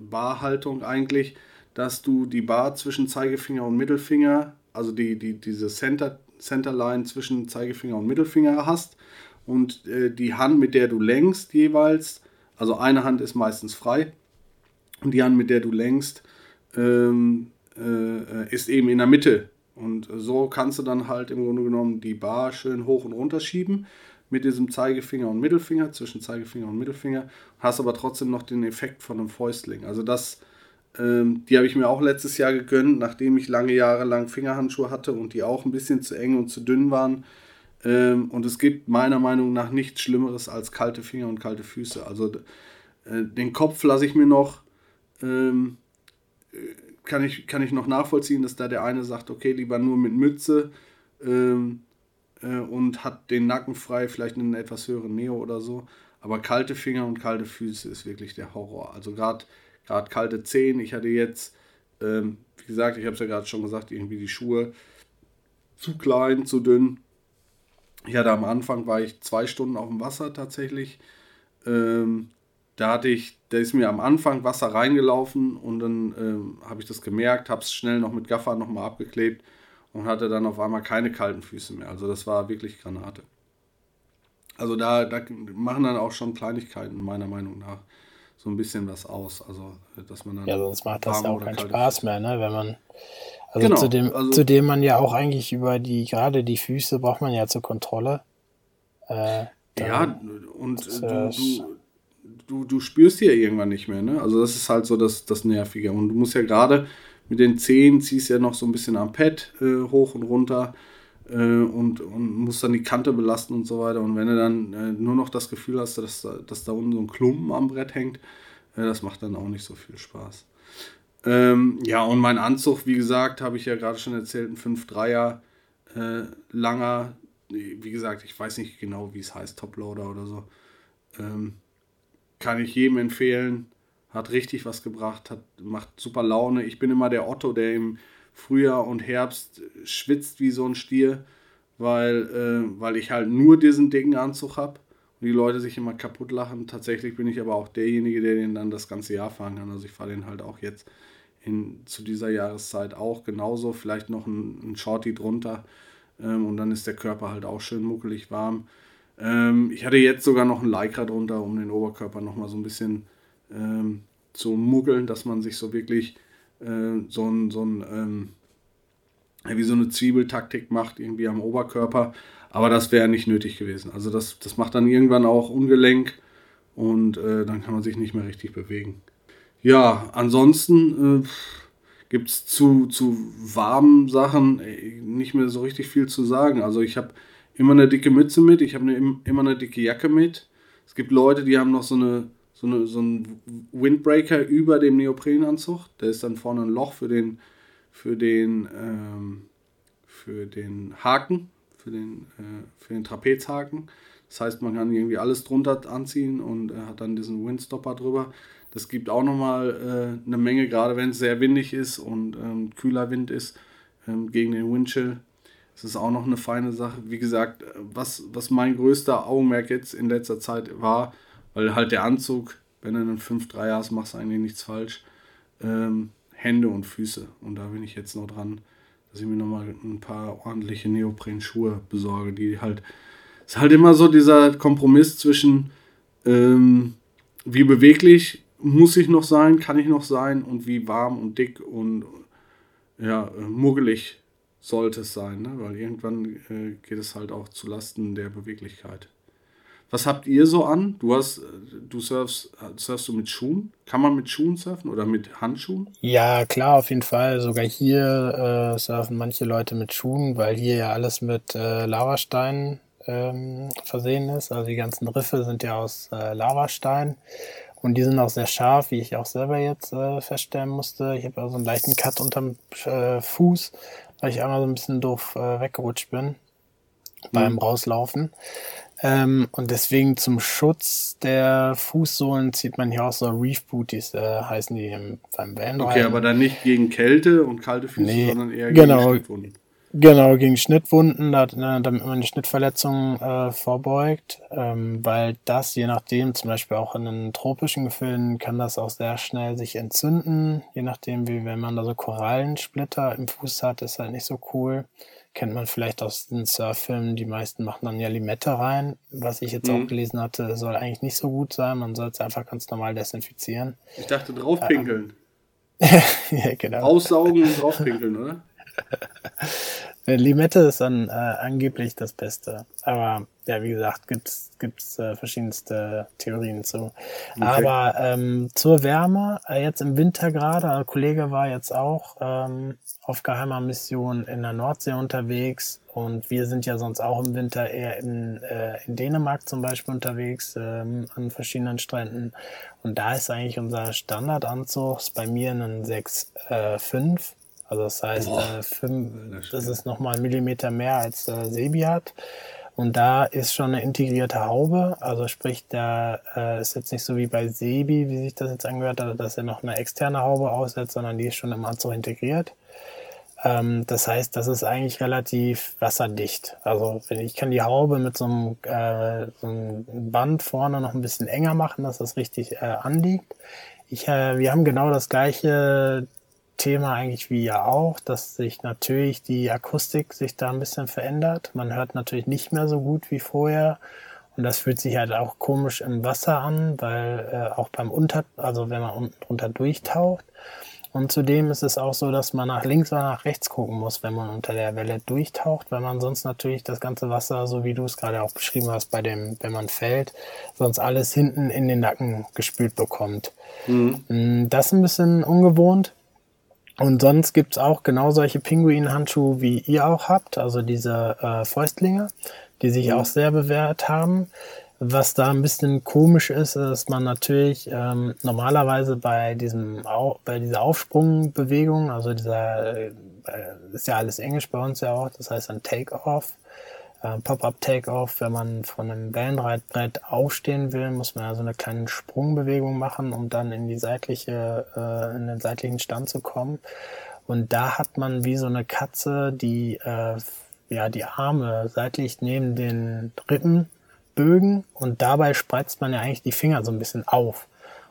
Barhaltung eigentlich, dass du die Bar zwischen Zeigefinger und Mittelfinger, also die, die, diese Center, Centerline zwischen Zeigefinger und Mittelfinger hast und äh, die Hand, mit der du lenkst jeweils, also eine Hand ist meistens frei und die Hand, mit der du lenkst, ähm, äh, ist eben in der Mitte. Und so kannst du dann halt im Grunde genommen die Bar schön hoch und runter schieben mit diesem Zeigefinger und Mittelfinger, zwischen Zeigefinger und Mittelfinger, hast aber trotzdem noch den Effekt von einem Fäustling. Also das, ähm, die habe ich mir auch letztes Jahr gegönnt, nachdem ich lange Jahre lang Fingerhandschuhe hatte und die auch ein bisschen zu eng und zu dünn waren. Ähm, und es gibt meiner Meinung nach nichts Schlimmeres als kalte Finger und kalte Füße. Also äh, den Kopf lasse ich mir noch, ähm, kann, ich, kann ich noch nachvollziehen, dass da der eine sagt, okay, lieber nur mit Mütze. Ähm, äh, und hat den Nacken frei, vielleicht einen etwas höheren Neo oder so. Aber kalte Finger und kalte Füße ist wirklich der Horror. Also gerade kalte Zehen. Ich hatte jetzt Ähm, wie gesagt, ich habe es ja gerade schon gesagt, irgendwie die Schuhe zu klein, zu dünn. Ich hatte am Anfang, war ich zwei Stunden auf dem Wasser tatsächlich. Ähm, da hatte ich, da ist mir am Anfang Wasser reingelaufen und dann ähm, habe ich das gemerkt, habe es schnell noch mit Gaffer nochmal abgeklebt und hatte dann auf einmal keine kalten Füße mehr. Also das war wirklich Granate. Also da, da machen dann auch schon Kleinigkeiten meiner Meinung nach so ein bisschen was aus. Also dass man dann ja, sonst macht das ja auch keinen Spaß mehr, ne? Wenn man also, genau, zu dem, also zu dem man ja auch eigentlich über die, gerade die Füße braucht man ja zur Kontrolle. Äh, ja, und du, du, du, du spürst ja irgendwann nicht mehr, ne? Also das ist halt so das, das Nervige. Und du musst ja gerade mit den Zehen ziehst ja noch so ein bisschen am Pad äh, hoch und runter äh, und, und musst dann die Kante belasten und so weiter. Und wenn du dann äh, nur noch das Gefühl hast, dass, dass da unten so ein Klumpen am Brett hängt, äh, das macht dann auch nicht so viel Spaß. Ähm, ja, und mein Anzug, wie gesagt, habe ich ja gerade schon erzählt, ein 5-3er äh, langer, wie gesagt, ich weiß nicht genau, wie es heißt, Toploader oder so. Ähm, kann ich jedem empfehlen hat richtig was gebracht, hat, macht super Laune. Ich bin immer der Otto, der im Frühjahr und Herbst schwitzt wie so ein Stier, weil, äh, weil ich halt nur diesen dicken Anzug habe und die Leute sich immer kaputt lachen. Tatsächlich bin ich aber auch derjenige, der den dann das ganze Jahr fahren kann. Also ich fahre den halt auch jetzt in, zu dieser Jahreszeit auch genauso, vielleicht noch ein, ein Shorty drunter ähm, und dann ist der Körper halt auch schön muckelig warm. Ähm, ich hatte jetzt sogar noch ein Lycra drunter, um den Oberkörper nochmal so ein bisschen ähm, zu muggeln, dass man sich so wirklich äh, so ein, so ein ähm, wie so eine Zwiebeltaktik macht, irgendwie am Oberkörper. Aber das wäre nicht nötig gewesen. Also das, das macht dann irgendwann auch ungelenk und äh, dann kann man sich nicht mehr richtig bewegen. Ja, ansonsten äh, gibt es zu, zu warmen Sachen äh, nicht mehr so richtig viel zu sagen. Also ich habe immer eine dicke Mütze mit, ich habe eine, immer eine dicke Jacke mit. Es gibt Leute, die haben noch so eine so, eine, so ein Windbreaker über dem Neoprenanzug. Da ist dann vorne ein Loch für den, für den, ähm, für den Haken, für den, äh, für den Trapezhaken. Das heißt, man kann irgendwie alles drunter anziehen und äh, hat dann diesen Windstopper drüber. Das gibt auch nochmal äh, eine Menge, gerade wenn es sehr windig ist und ähm, kühler Wind ist ähm, gegen den Windchill. Das ist auch noch eine feine Sache. Wie gesagt, was, was mein größter Augenmerk jetzt in letzter Zeit war, weil halt der Anzug, wenn du einen 5-3 hast, machst du eigentlich nichts falsch. Ähm, Hände und Füße. Und da bin ich jetzt noch dran, dass ich mir nochmal ein paar ordentliche Neopren-Schuhe besorge, die halt. Es ist halt immer so dieser Kompromiss zwischen, ähm, wie beweglich muss ich noch sein, kann ich noch sein und wie warm und dick und ja, muggelig sollte es sein, ne? weil irgendwann äh, geht es halt auch zu Lasten der Beweglichkeit. Was habt ihr so an? Du hast, du surfst, surfst du mit Schuhen? Kann man mit Schuhen surfen oder mit Handschuhen? Ja, klar, auf jeden Fall. Sogar hier äh, surfen manche Leute mit Schuhen, weil hier ja alles mit äh, Lavasteinen ähm, versehen ist. Also die ganzen Riffe sind ja aus äh, Lavastein und die sind auch sehr scharf, wie ich auch selber jetzt äh, feststellen musste. Ich habe also einen leichten Cut unterm äh, Fuß, weil ich einmal so ein bisschen doof äh, weggerutscht bin beim mhm. Rauslaufen. Ähm, und deswegen zum Schutz der Fußsohlen zieht man hier auch so Reef Booties, äh, heißen die im, beim Van. Okay, aber dann nicht gegen Kälte und kalte Füße, nee, sondern eher gegen genau, Schnittwunden. Genau, gegen Schnittwunden, damit man eine Schnittverletzung äh, vorbeugt, ähm, weil das, je nachdem, zum Beispiel auch in den tropischen Gefilden, kann das auch sehr schnell sich entzünden, je nachdem, wie wenn man da so Korallensplitter im Fuß hat, ist halt nicht so cool kennt man vielleicht aus den Surffilmen. Die meisten machen dann ja Limette rein. Was ich jetzt mhm. auch gelesen hatte, soll eigentlich nicht so gut sein. Man soll es einfach ganz normal desinfizieren. Ich dachte draufpinkeln. Ähm, ja, genau. Aussaugen und draufpinkeln, oder? Limette ist dann äh, angeblich das Beste. Aber ja, wie gesagt, gibt's gibt's äh, verschiedenste Theorien zu. Okay. Aber ähm, zur Wärme, äh, jetzt im Winter gerade, ein Kollege war jetzt auch ähm, auf geheimer Mission in der Nordsee unterwegs und wir sind ja sonst auch im Winter eher in, äh, in Dänemark zum Beispiel unterwegs, ähm, an verschiedenen Stränden. Und da ist eigentlich unser Standardanzug bei mir ein 6,5. Äh, also das heißt, äh, fünf, das ist nochmal ein Millimeter mehr als äh, Sebi hat. Und da ist schon eine integrierte Haube. Also sprich, da äh, ist jetzt nicht so wie bei Sebi, wie sich das jetzt angehört hat, dass er noch eine externe Haube aussetzt, sondern die ist schon im Anzug integriert. Ähm, das heißt, das ist eigentlich relativ wasserdicht. Also ich kann die Haube mit so einem, äh, so einem Band vorne noch ein bisschen enger machen, dass das richtig äh, anliegt. Ich, äh, wir haben genau das gleiche Thema eigentlich wie ihr auch, dass sich natürlich die Akustik sich da ein bisschen verändert. Man hört natürlich nicht mehr so gut wie vorher. Und das fühlt sich halt auch komisch im Wasser an, weil äh, auch beim Unter, also wenn man unten drunter durchtaucht, und zudem ist es auch so, dass man nach links oder nach rechts gucken muss, wenn man unter der Welle durchtaucht, weil man sonst natürlich das ganze Wasser, so wie du es gerade auch beschrieben hast, bei dem, wenn man fällt, sonst alles hinten in den Nacken gespült bekommt. Mhm. Mm, das ist ein bisschen ungewohnt. Und sonst gibt's auch genau solche Pinguin-Handschuhe, wie ihr auch habt, also diese äh, Fäustlinge, die sich mhm. auch sehr bewährt haben. Was da ein bisschen komisch ist, ist man natürlich ähm, normalerweise bei diesem bei dieser Aufsprungbewegung, also dieser äh, ist ja alles Englisch bei uns ja auch, das heißt ein Take-off, äh, Pop-up Take-off. Wenn man von einem Wellenreitbrett aufstehen will, muss man ja so eine kleine Sprungbewegung machen, um dann in die seitliche äh, in den seitlichen Stand zu kommen. Und da hat man wie so eine Katze, die äh, ja die Arme seitlich neben den Rippen Bögen und dabei spreizt man ja eigentlich die Finger so ein bisschen auf.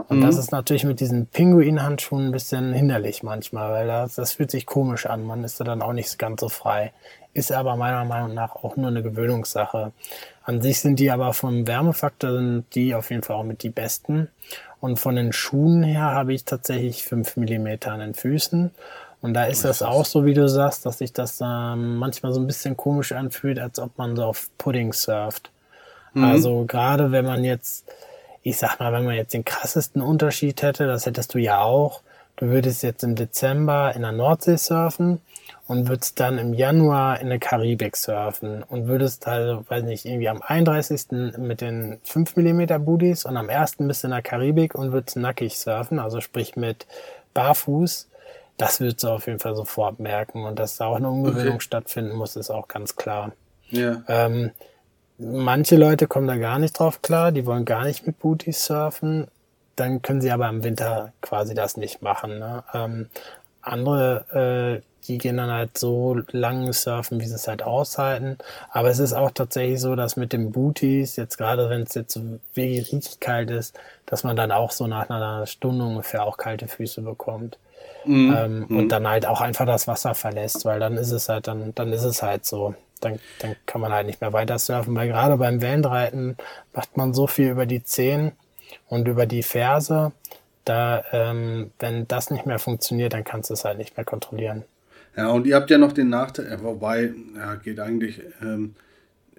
Und mhm. das ist natürlich mit diesen Pinguin-Handschuhen ein bisschen hinderlich manchmal, weil das, das fühlt sich komisch an. Man ist da dann auch nicht ganz so frei. Ist aber meiner Meinung nach auch nur eine Gewöhnungssache. An sich sind die aber vom Wärmefaktor sind die auf jeden Fall auch mit die besten. Und von den Schuhen her habe ich tatsächlich fünf Millimeter an den Füßen. Und da ist das auch so, wie du sagst, dass sich das ähm, manchmal so ein bisschen komisch anfühlt, als ob man so auf Pudding surft. Mhm. Also gerade wenn man jetzt, ich sag mal, wenn man jetzt den krassesten Unterschied hätte, das hättest du ja auch. Du würdest jetzt im Dezember in der Nordsee surfen und würdest dann im Januar in der Karibik surfen und würdest also, weiß nicht, irgendwie am 31. mit den 5 mm Booties und am 1. bist du in der Karibik und würdest nackig surfen, also sprich mit Barfuß. Das würdest du auf jeden Fall sofort merken und dass da auch eine Umgewöhnung okay. stattfinden muss, ist auch ganz klar. Ja. Ähm, Manche Leute kommen da gar nicht drauf klar, die wollen gar nicht mit Booties surfen. Dann können sie aber im Winter quasi das nicht machen. Ne? Ähm, andere, äh, die gehen dann halt so lang surfen, wie sie es halt aushalten. Aber es ist auch tatsächlich so, dass mit den Booties, jetzt gerade wenn es jetzt so wirklich richtig kalt ist, dass man dann auch so nach einer Stunde ungefähr auch kalte Füße bekommt. Mhm. Ähm, mhm. Und dann halt auch einfach das Wasser verlässt, weil dann ist es halt, dann, dann ist es halt so dann, dann kann man halt nicht mehr weiter surfen, weil gerade beim Wellenreiten macht man so viel über die Zehen und über die Ferse. Da, ähm, wenn das nicht mehr funktioniert, dann kannst du es halt nicht mehr kontrollieren. Ja, und ihr habt ja noch den Nachteil, wobei, ja, geht eigentlich, ähm,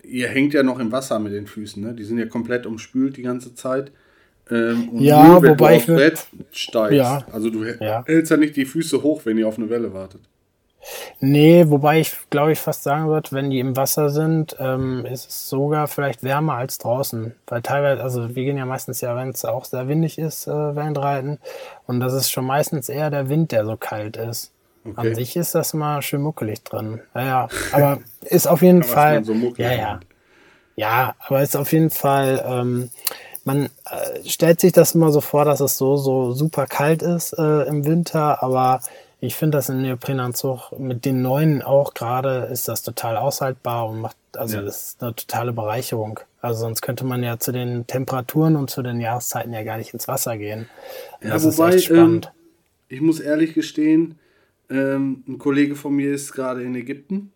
ihr hängt ja noch im Wasser mit den Füßen, ne? Die sind ja komplett umspült die ganze Zeit. Ähm, und ja, nur, wenn wobei du aufs Brett steigst, ja, also du ja. hältst ja nicht die Füße hoch, wenn ihr auf eine Welle wartet. Nee, wobei ich glaube ich fast sagen würde, wenn die im Wasser sind, ähm, ist es sogar vielleicht wärmer als draußen. Weil teilweise, also wir gehen ja meistens ja, wenn es auch sehr windig ist, äh, Wellenreiten. Und das ist schon meistens eher der Wind, der so kalt ist. Okay. An sich ist das mal schön muckelig drin. Naja, aber ist auf jeden Fall. So ja, ja. Ja, aber ist auf jeden Fall. Ähm, man äh, stellt sich das immer so vor, dass es so so super kalt ist äh, im Winter, aber ich finde das in Neoprenanzug mit den neuen auch gerade ist das total aushaltbar und macht, also ja. das ist eine totale Bereicherung. Also sonst könnte man ja zu den Temperaturen und zu den Jahreszeiten ja gar nicht ins Wasser gehen. Ja, das wobei, ist echt spannend. Ähm, ich muss ehrlich gestehen, ähm, ein Kollege von mir ist gerade in Ägypten.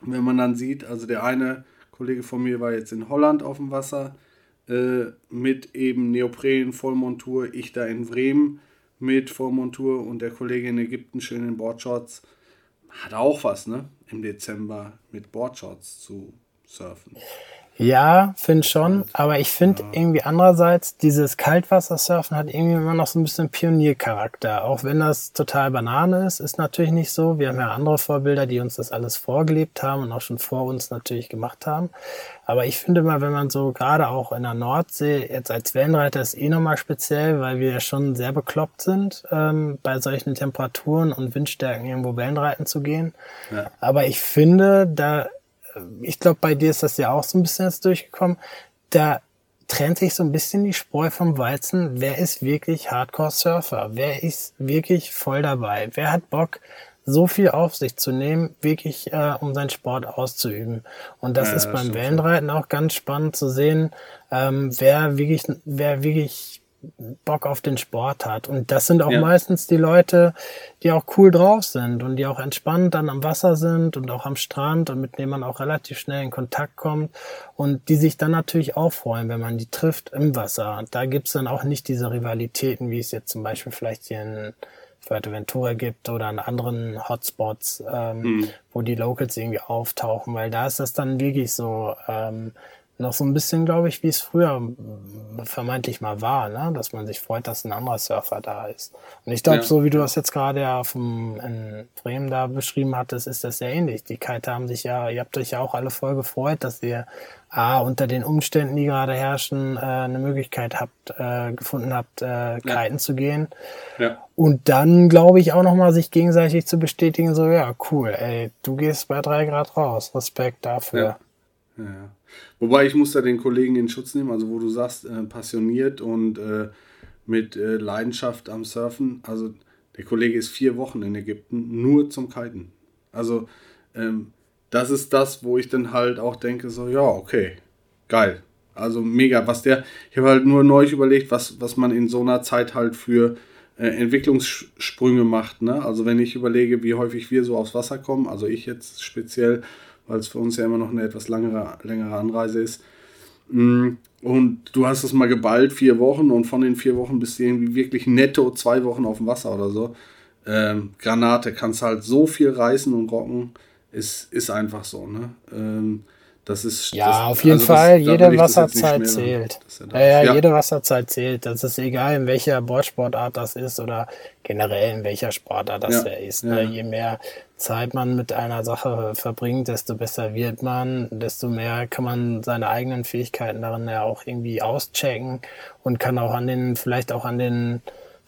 Wenn man dann sieht, also der eine Kollege von mir war jetzt in Holland auf dem Wasser äh, mit eben Neopren, Vollmontur, ich da in Bremen mit Vormontur und der Kollege in Ägypten schön in Boardshorts. Hat auch was, ne? Im Dezember mit Boardshorts zu surfen. Ja, finde schon. Aber ich finde irgendwie andererseits, dieses Kaltwassersurfen hat irgendwie immer noch so ein bisschen Pioniercharakter. Auch wenn das total Banane ist, ist natürlich nicht so. Wir haben ja andere Vorbilder, die uns das alles vorgelebt haben und auch schon vor uns natürlich gemacht haben. Aber ich finde mal, wenn man so gerade auch in der Nordsee, jetzt als Wellenreiter ist eh nochmal speziell, weil wir ja schon sehr bekloppt sind, ähm, bei solchen Temperaturen und Windstärken irgendwo Wellenreiten zu gehen. Ja. Aber ich finde, da ich glaube, bei dir ist das ja auch so ein bisschen jetzt durchgekommen, da trennt sich so ein bisschen die Spreu vom Weizen. Wer ist wirklich Hardcore-Surfer? Wer ist wirklich voll dabei? Wer hat Bock, so viel auf sich zu nehmen, wirklich äh, um seinen Sport auszuüben. Und das ja, ist beim Wellenreiten auch ganz spannend zu sehen, ähm, wer wirklich, wer wirklich Bock auf den Sport hat. Und das sind auch ja. meistens die Leute, die auch cool drauf sind und die auch entspannt dann am Wasser sind und auch am Strand und mit denen man auch relativ schnell in Kontakt kommt und die sich dann natürlich auch freuen, wenn man die trifft im Wasser. Da gibt's dann auch nicht diese Rivalitäten, wie es jetzt zum Beispiel vielleicht hier in Fuerteventura gibt oder an anderen Hotspots, ähm, mhm. wo die Locals irgendwie auftauchen, weil da ist das dann wirklich so, ähm, noch so ein bisschen, glaube ich, wie es früher vermeintlich mal war, ne? dass man sich freut, dass ein anderer Surfer da ist. Und ich glaube, ja. so wie du das jetzt gerade ja vom in Bremen da beschrieben hattest, ist das sehr ähnlich. Die Kite haben sich ja, ihr habt euch ja auch alle voll gefreut, dass ihr A, unter den Umständen, die gerade herrschen, äh, eine Möglichkeit habt, äh, gefunden habt, äh, kiten ja. zu gehen. Ja. Und dann, glaube ich, auch nochmal sich gegenseitig zu bestätigen, so, ja, cool, ey, du gehst bei drei Grad raus. Respekt dafür. Ja. Wobei ich muss da den Kollegen in Schutz nehmen, also wo du sagst, äh, passioniert und äh, mit äh, Leidenschaft am Surfen. Also der Kollege ist vier Wochen in Ägypten nur zum Kiten. Also ähm, das ist das, wo ich dann halt auch denke, so ja, okay, geil. Also mega, was der, ich habe halt nur neu überlegt, was, was man in so einer Zeit halt für äh, Entwicklungssprünge macht. Ne? Also wenn ich überlege, wie häufig wir so aufs Wasser kommen, also ich jetzt speziell, weil es für uns ja immer noch eine etwas langere, längere Anreise ist. Mm, und du hast es mal geballt, vier Wochen, und von den vier Wochen bist du irgendwie wirklich netto zwei Wochen auf dem Wasser oder so. Ähm, Granate kannst halt so viel reißen und rocken, ist, ist einfach so, ne? Ähm, das ist, ja, das, auf jeden also Fall, das, jede Wasserzeit zählt. Ja, ja, ja, jede Wasserzeit zählt. Das ist egal, in welcher Bordsportart das ist oder generell in welcher Sportart das ja, ist. Ne? Je mehr Zeit man mit einer Sache verbringt, desto besser wird man, desto mehr kann man seine eigenen Fähigkeiten darin ja auch irgendwie auschecken und kann auch an den, vielleicht auch an den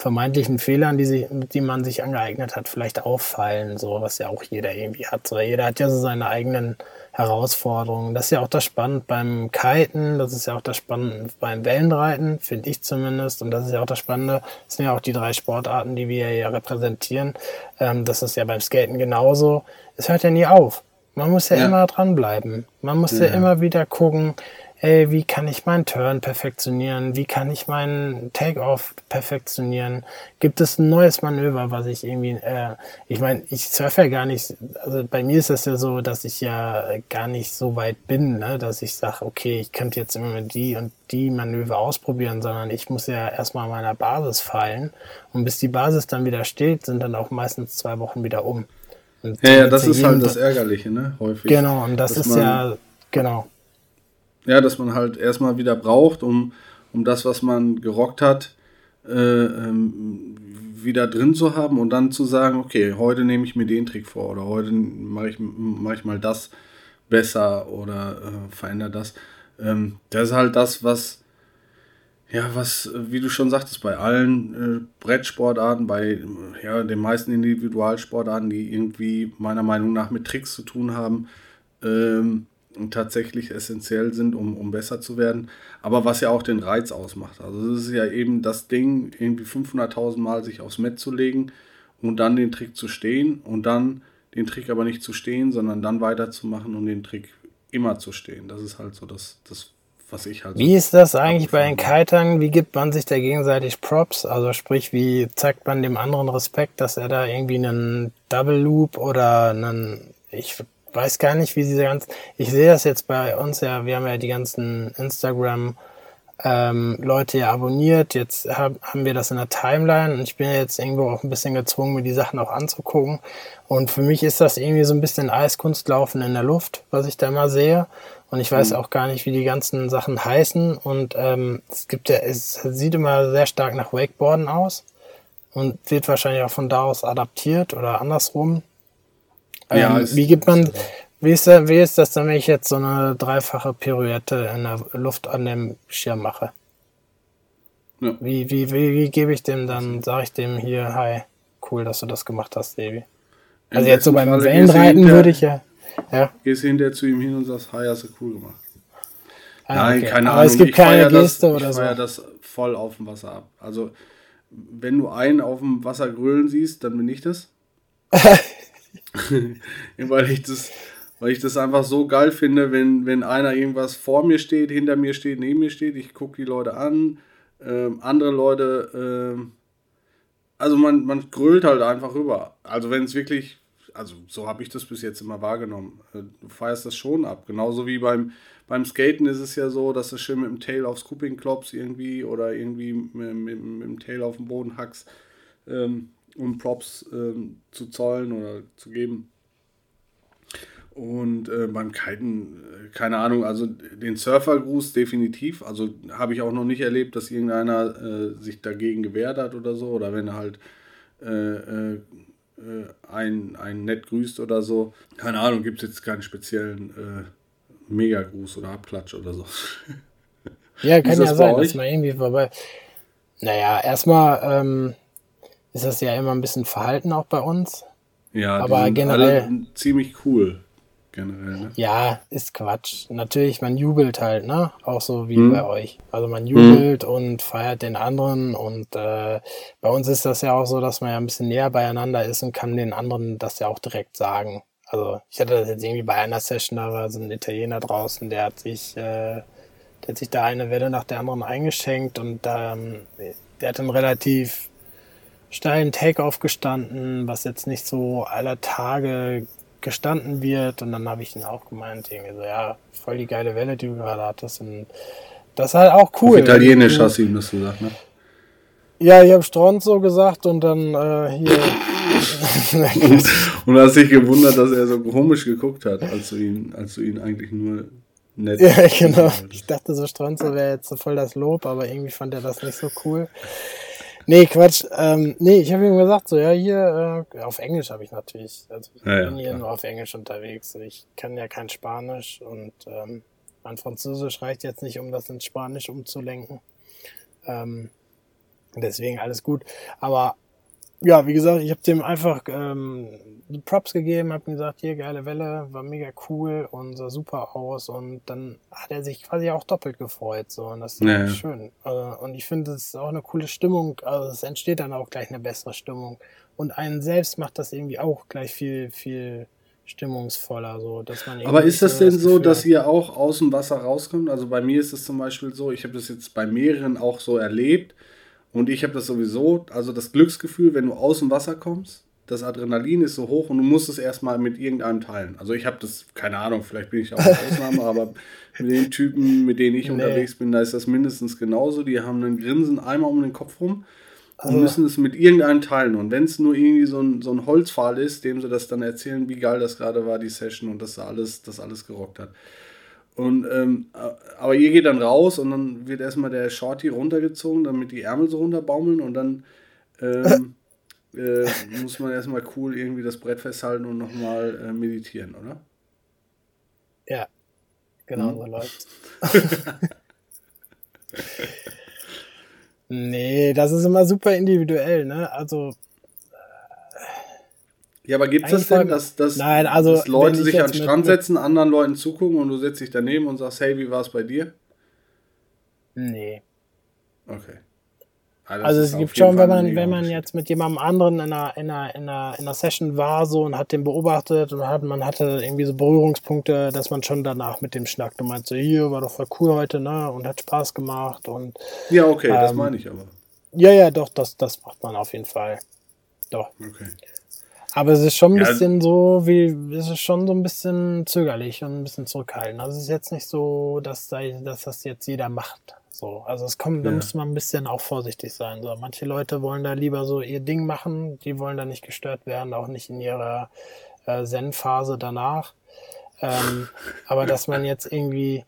vermeintlichen Fehlern, die, sie, die man sich angeeignet hat, vielleicht auffallen, so was ja auch jeder irgendwie hat. So, jeder hat ja so seine eigenen Herausforderungen. Das ist ja auch das Spannende beim Kiten, das ist ja auch das Spannende beim Wellenreiten, finde ich zumindest. Und das ist ja auch das Spannende, das sind ja auch die drei Sportarten, die wir ja repräsentieren. Ähm, das ist ja beim Skaten genauso. Es hört ja nie auf. Man muss ja, ja. immer dranbleiben. Man muss ja. ja immer wieder gucken, ey, wie kann ich meinen Turn perfektionieren? Wie kann ich meinen Take-Off perfektionieren? Gibt es ein neues Manöver, was ich irgendwie, äh, ich meine, ich surfe ja gar nicht, also bei mir ist das ja so, dass ich ja gar nicht so weit bin, ne, dass ich sage, okay, ich könnte jetzt immer die und die Manöver ausprobieren, sondern ich muss ja erstmal meiner Basis fallen. Und bis die Basis dann wieder steht, sind dann auch meistens zwei Wochen wieder um. Und ja, ja, das ist halt das Ärgerliche, ne? Häufig. Genau, und das ist ja, genau. Ja, dass man halt erstmal wieder braucht, um, um das, was man gerockt hat, äh, ähm, wieder drin zu haben und dann zu sagen, okay, heute nehme ich mir den Trick vor oder heute mache ich, mach ich mal das besser oder äh, verändere das. Ähm, das ist halt das, was, ja, was, wie du schon sagtest, bei allen äh, Brettsportarten, bei ja, den meisten Individualsportarten, die irgendwie meiner Meinung nach mit Tricks zu tun haben, ähm, tatsächlich essentiell sind, um, um besser zu werden. Aber was ja auch den Reiz ausmacht. Also es ist ja eben das Ding, irgendwie 500.000 Mal sich aufs Met zu legen und dann den Trick zu stehen und dann den Trick aber nicht zu stehen, sondern dann weiterzumachen und den Trick immer zu stehen. Das ist halt so das, das was ich halt. Wie ist das eigentlich bei den Kitern? Wie gibt man sich da gegenseitig Props? Also sprich, wie zeigt man dem anderen Respekt, dass er da irgendwie einen Double Loop oder einen, ich weiß gar nicht, wie sie ganz. Ich sehe das jetzt bei uns ja, wir haben ja die ganzen Instagram ähm, Leute ja abonniert. Jetzt hab, haben wir das in der Timeline und ich bin ja jetzt irgendwo auch ein bisschen gezwungen, mir die Sachen auch anzugucken. Und für mich ist das irgendwie so ein bisschen Eiskunstlaufen in der Luft, was ich da mal sehe. Und ich weiß mhm. auch gar nicht, wie die ganzen Sachen heißen. Und ähm, es gibt ja, es sieht immer sehr stark nach Wakeboarden aus und wird wahrscheinlich auch von da aus adaptiert oder andersrum. Ja, ähm, wie gibt man, wie ist, das, wie ist das dann, wenn ich jetzt so eine dreifache Pirouette in der Luft an dem Schirm mache? Ja. Wie, wie, wie, wie gebe ich dem dann, sage ich dem hier, hi, cool, dass du das gemacht hast, Davy. Also jetzt so beim Wellenreiten würde ich ja, Ja. Gehst hinterher zu ihm hin und sagst, hi, hast du cool gemacht. Ah, Nein, okay. keine Aber Ahnung. Es gibt ich keine Geste das, oder ich so. Ich das voll auf dem Wasser ab. Also, wenn du einen auf dem Wasser grölen siehst, dann bin ich das. weil ich das, weil ich das einfach so geil finde, wenn, wenn einer irgendwas vor mir steht, hinter mir steht, neben mir steht, ich gucke die Leute an, ähm, andere Leute, ähm, also man, man grölt halt einfach rüber. Also wenn es wirklich, also so habe ich das bis jetzt immer wahrgenommen. Äh, du feierst das schon ab. Genauso wie beim, beim Skaten ist es ja so, dass du schön mit dem Tail aufs Scooping klopfst irgendwie oder irgendwie mit, mit, mit dem Tail auf den Boden hackst, ähm, um Props ähm, zu zollen oder zu geben. Und äh, beim Kiten, äh, keine Ahnung, also den Surfergruß definitiv. Also habe ich auch noch nicht erlebt, dass irgendeiner äh, sich dagegen gewehrt hat oder so. Oder wenn er halt äh, äh, ein, ein nett grüßt oder so. Keine Ahnung, gibt es jetzt keinen speziellen äh, Mega-Gruß oder Abklatsch oder so. Ja, kann ja sein, dass man irgendwie vorbei. Naja, erstmal ähm, ist das ja immer ein bisschen Verhalten auch bei uns. Ja, aber generell ziemlich cool generell. Ne? Ja, ist Quatsch. Natürlich, man jubelt halt, ne? Auch so wie hm. bei euch. Also man jubelt hm. und feiert den anderen und äh, bei uns ist das ja auch so, dass man ja ein bisschen näher beieinander ist und kann den anderen das ja auch direkt sagen. Also ich hatte das jetzt irgendwie bei einer Session, da war so ein Italiener draußen, der hat sich, äh, der hat sich da eine Welle nach der anderen eingeschenkt und ähm, der hat einen relativ steilen Take-off gestanden, was jetzt nicht so aller Tage gestanden wird. Und dann habe ich ihn auch gemeint, irgendwie so, ja, voll die geile Welle, die du gerade hattest. Und das ist halt auch cool. Auf Italienisch hast du ihm das gesagt, ne? Ja, ich habe Stronzo gesagt und dann äh, hier. und, und hast dich gewundert, dass er so komisch geguckt hat, als du ihn, als du ihn eigentlich nur nett. Ja, genau. Ich dachte so, Stronzo wäre jetzt so voll das Lob, aber irgendwie fand er das nicht so cool. Nee, Quatsch. Ähm, nee, ich habe ihm gesagt, so, ja, hier, äh, auf Englisch habe ich natürlich. Also ich ja, bin ja, hier klar. nur auf Englisch unterwegs. Ich kann ja kein Spanisch und ähm, mein Französisch reicht jetzt nicht, um das ins Spanisch umzulenken. Ähm, deswegen alles gut. Aber ja, wie gesagt, ich habe dem einfach ähm, die Props gegeben, habe ihm gesagt, hier geile Welle, war mega cool und sah super aus und dann hat er sich quasi auch doppelt gefreut so und das ist ja. schön. Äh, und ich finde, es ist auch eine coole Stimmung, also es entsteht dann auch gleich eine bessere Stimmung und einen selbst macht das irgendwie auch gleich viel viel stimmungsvoller so, dass man Aber ist das denn das so, dass ihr auch aus dem Wasser rauskommt? Also bei mir ist es zum Beispiel so, ich habe das jetzt bei mehreren auch so erlebt und ich habe das sowieso, also das Glücksgefühl, wenn du aus dem Wasser kommst, das Adrenalin ist so hoch und du musst es erstmal mit irgendeinem teilen. Also ich habe das, keine Ahnung, vielleicht bin ich auch eine Ausnahme, aber mit den Typen, mit denen ich nee. unterwegs bin, da ist das mindestens genauso. Die haben einen Grinsen einmal um den Kopf rum und also. müssen es mit irgendeinem teilen. Und wenn es nur irgendwie so ein, so ein Holzpfahl ist, dem sie das dann erzählen, wie geil das gerade war, die Session und dass alles, das alles gerockt hat. Und, ähm, aber ihr geht dann raus und dann wird erstmal der Shorty runtergezogen, damit die Ärmel so runterbaumeln und dann ähm, äh, muss man erstmal cool irgendwie das Brett festhalten und nochmal äh, meditieren, oder? Ja, genau hm. so läuft's. nee, das ist immer super individuell, ne? Also. Ja, aber gibt es das denn, dass, dass, Nein, also, dass Leute sich an den Strand setzen, anderen Leuten zugucken und du setzt dich daneben und sagst, hey, wie war es bei dir? Nee. Okay. Also, also es gibt schon, wenn man, wenn man jetzt mit jemandem anderen in einer, in, einer, in, einer, in einer Session war so und hat den beobachtet und hat, man hatte irgendwie so Berührungspunkte, dass man schon danach mit dem schnackt und meint so, hier war doch voll cool heute, ne? Und hat Spaß gemacht und. Ja, okay, ähm, das meine ich aber. Ja, ja, doch, das, das macht man auf jeden Fall. Doch. Okay. Aber es ist schon ein ja, bisschen so, wie, es ist schon so ein bisschen zögerlich und ein bisschen zurückhaltend. Also es ist jetzt nicht so, dass, dass das jetzt jeder macht. So, also es kommt, ja. da muss man ein bisschen auch vorsichtig sein. So, manche Leute wollen da lieber so ihr Ding machen, die wollen da nicht gestört werden, auch nicht in ihrer äh, Zen-Phase danach. Ähm, aber dass man jetzt irgendwie,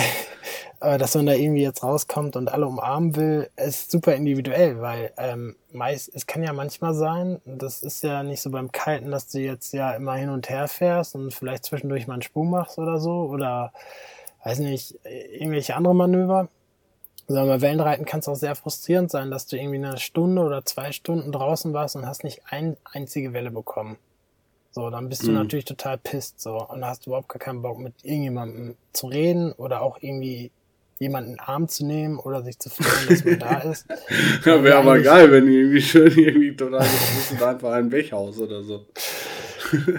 aber dass man da irgendwie jetzt rauskommt und alle umarmen will, ist super individuell, weil ähm, meist, es kann ja manchmal sein, das ist ja nicht so beim Kiten, dass du jetzt ja immer hin und her fährst und vielleicht zwischendurch mal einen Sprung machst oder so oder weiß nicht, irgendwelche andere Manöver Sagen wir, Wellenreiten kann es auch sehr frustrierend sein, dass du irgendwie eine Stunde oder zwei Stunden draußen warst und hast nicht eine einzige Welle bekommen. So, dann bist du Mhm. natürlich total pisst, so, und hast überhaupt gar keinen Bock, mit irgendjemandem zu reden oder auch irgendwie jemanden Arm zu nehmen oder sich zu freuen, dass man da ist. Ja, wäre aber geil, wenn die irgendwie schön irgendwie total geflüstert einfach ein Weghaus oder so.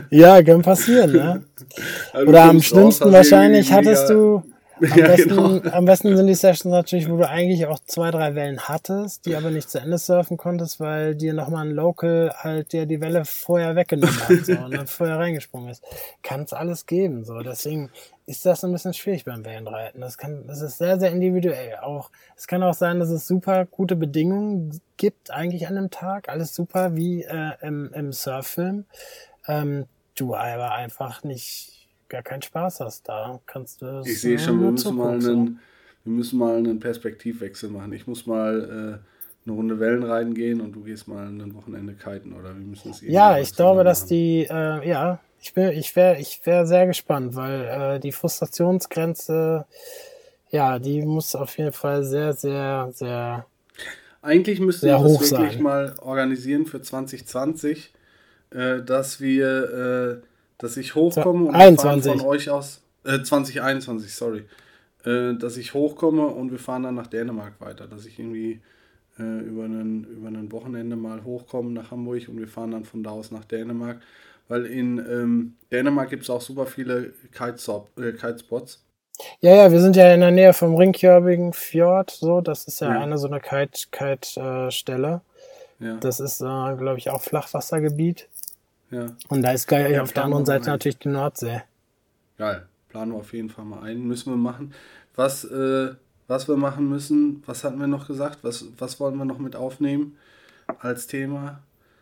Ja, kann passieren, ne? Also Oder am raus, schlimmsten wahrscheinlich hattest du, am, Ja, besten, genau. am besten sind die Sessions natürlich, wo du eigentlich auch zwei, drei Wellen hattest, die aber nicht zu Ende surfen konntest, weil dir nochmal ein Local halt dir die Welle vorher weggenommen hat so, und dann vorher reingesprungen ist. Kann es alles geben. So. Deswegen ist das ein bisschen schwierig beim Wellenreiten. Das, kann, das ist sehr, sehr individuell. Auch, es kann auch sein, dass es super gute Bedingungen gibt, eigentlich an dem Tag. Alles super wie äh, im, im Surffilm. Ähm, du aber einfach nicht gar keinen Spaß hast da. Kannst du Ich sehe schon, wir müssen, mal einen, wir müssen mal einen Perspektivwechsel machen. Ich muss mal äh, eine Runde Wellen reiten gehen und du gehst mal ein Wochenende kiten oder wir müssen es Ja, ich glaube, dass machen. die, äh, ja, ich bin, ich wäre, ich wäre sehr gespannt, weil äh, die Frustrationsgrenze, ja, die muss auf jeden Fall sehr, sehr, sehr Eigentlich müsste sehr ich das wirklich sein. mal organisieren für 2020, äh, dass wir, äh, dass ich hochkomme und wir fahren 21. von euch aus, äh, 2021, sorry, äh, dass ich hochkomme und wir fahren dann nach Dänemark weiter, dass ich irgendwie äh, über einen über ein Wochenende mal hochkomme nach Hamburg und wir fahren dann von da aus nach Dänemark, weil in ähm, Dänemark gibt es auch super viele Kitestop, äh, Kitespots. Ja, ja, wir sind ja in der Nähe vom Ringkjörbigen Fjord, so, das ist ja, Ja. eine so eine Kite, Kite äh, Stelle. Ja, Das ist, äh, glaube ich, auch Flachwassergebiet. Ja. Und da ist gleich Ja, auf der anderen Seite ein. natürlich die Nordsee. Geil. Planen wir auf jeden Fall mal ein. Müssen wir machen. Was, äh, was wir machen müssen, was hatten wir noch gesagt? Was, was wollen wir noch mit aufnehmen als Thema?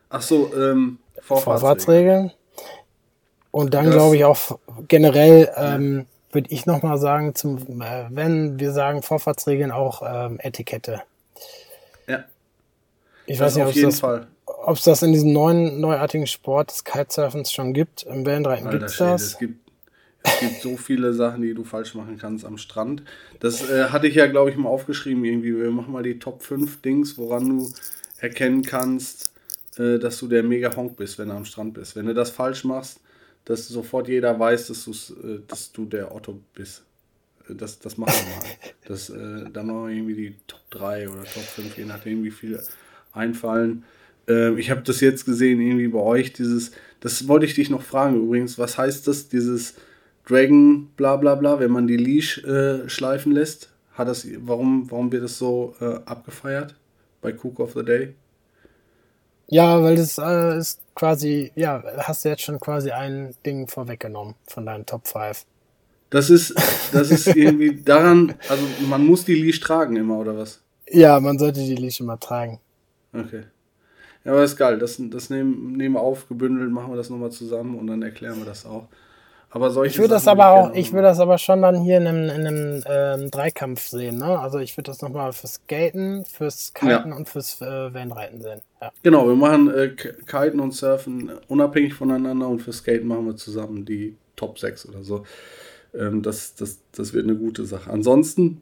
Ach so, ähm, Vorfahrtsregeln. Vorfahrtsregeln. Und dann glaube ich auch generell ähm, würde ich nochmal sagen, zum, äh, wenn wir sagen Vorfahrtsregeln, auch ähm, Etikette. Ja, Ich das weiß nicht, auf ob jeden das, Fall. Ob's das in diesem neuen, neuartigen Sport des Kitesurfens schon gibt. Im Wellenreiten gibt's Schwede, das. es gibt, es gibt so viele Sachen, die du falsch machen kannst am Strand. Das äh, hatte ich ja, glaube ich, mal aufgeschrieben irgendwie. Wir machen mal die Top 5 Dings, woran du erkennen kannst, äh, dass du der mega Honk bist, wenn du am Strand bist. Wenn du das falsch machst, dass sofort jeder weiß, dass, äh, dass du der Otto bist. Äh, Das, das machen wir mal. Das, äh, dann machen wir irgendwie die Top 3 oder Top 5, je nachdem, wie viele einfallen. Ähm, ich habe das jetzt gesehen, irgendwie bei euch, dieses, das wollte ich dich noch fragen übrigens, was heißt das, dieses Dragon bla bla bla, wenn man die Leash äh, schleifen lässt? Hat das, warum, warum wird das so äh, abgefeiert bei Cook of the Day? Ja, weil das äh, ist quasi, ja, hast du jetzt schon quasi ein Ding vorweggenommen von deinen Top 5. Das ist, das ist irgendwie daran, also man muss die Leash tragen immer, oder was? Ja, man sollte die Leash immer tragen. Okay. Ja, aber ist geil. Das, das nehmen, nehmen wir auf, gebündelt, machen wir das nochmal zusammen und dann erklären wir das auch. Aber solche Ich würde das aber auch, ich würde das aber schon dann hier in einem, in einem ähm, Dreikampf sehen, ne? Also ich würde das nochmal fürs Skaten, fürs Kiten Ja. und fürs äh, Wellenreiten sehen. Ja. Genau, wir machen äh, Kiten und Surfen unabhängig voneinander und für Skaten machen wir zusammen die Top 6 oder so. Ähm, das, das, das wird eine gute Sache. Ansonsten,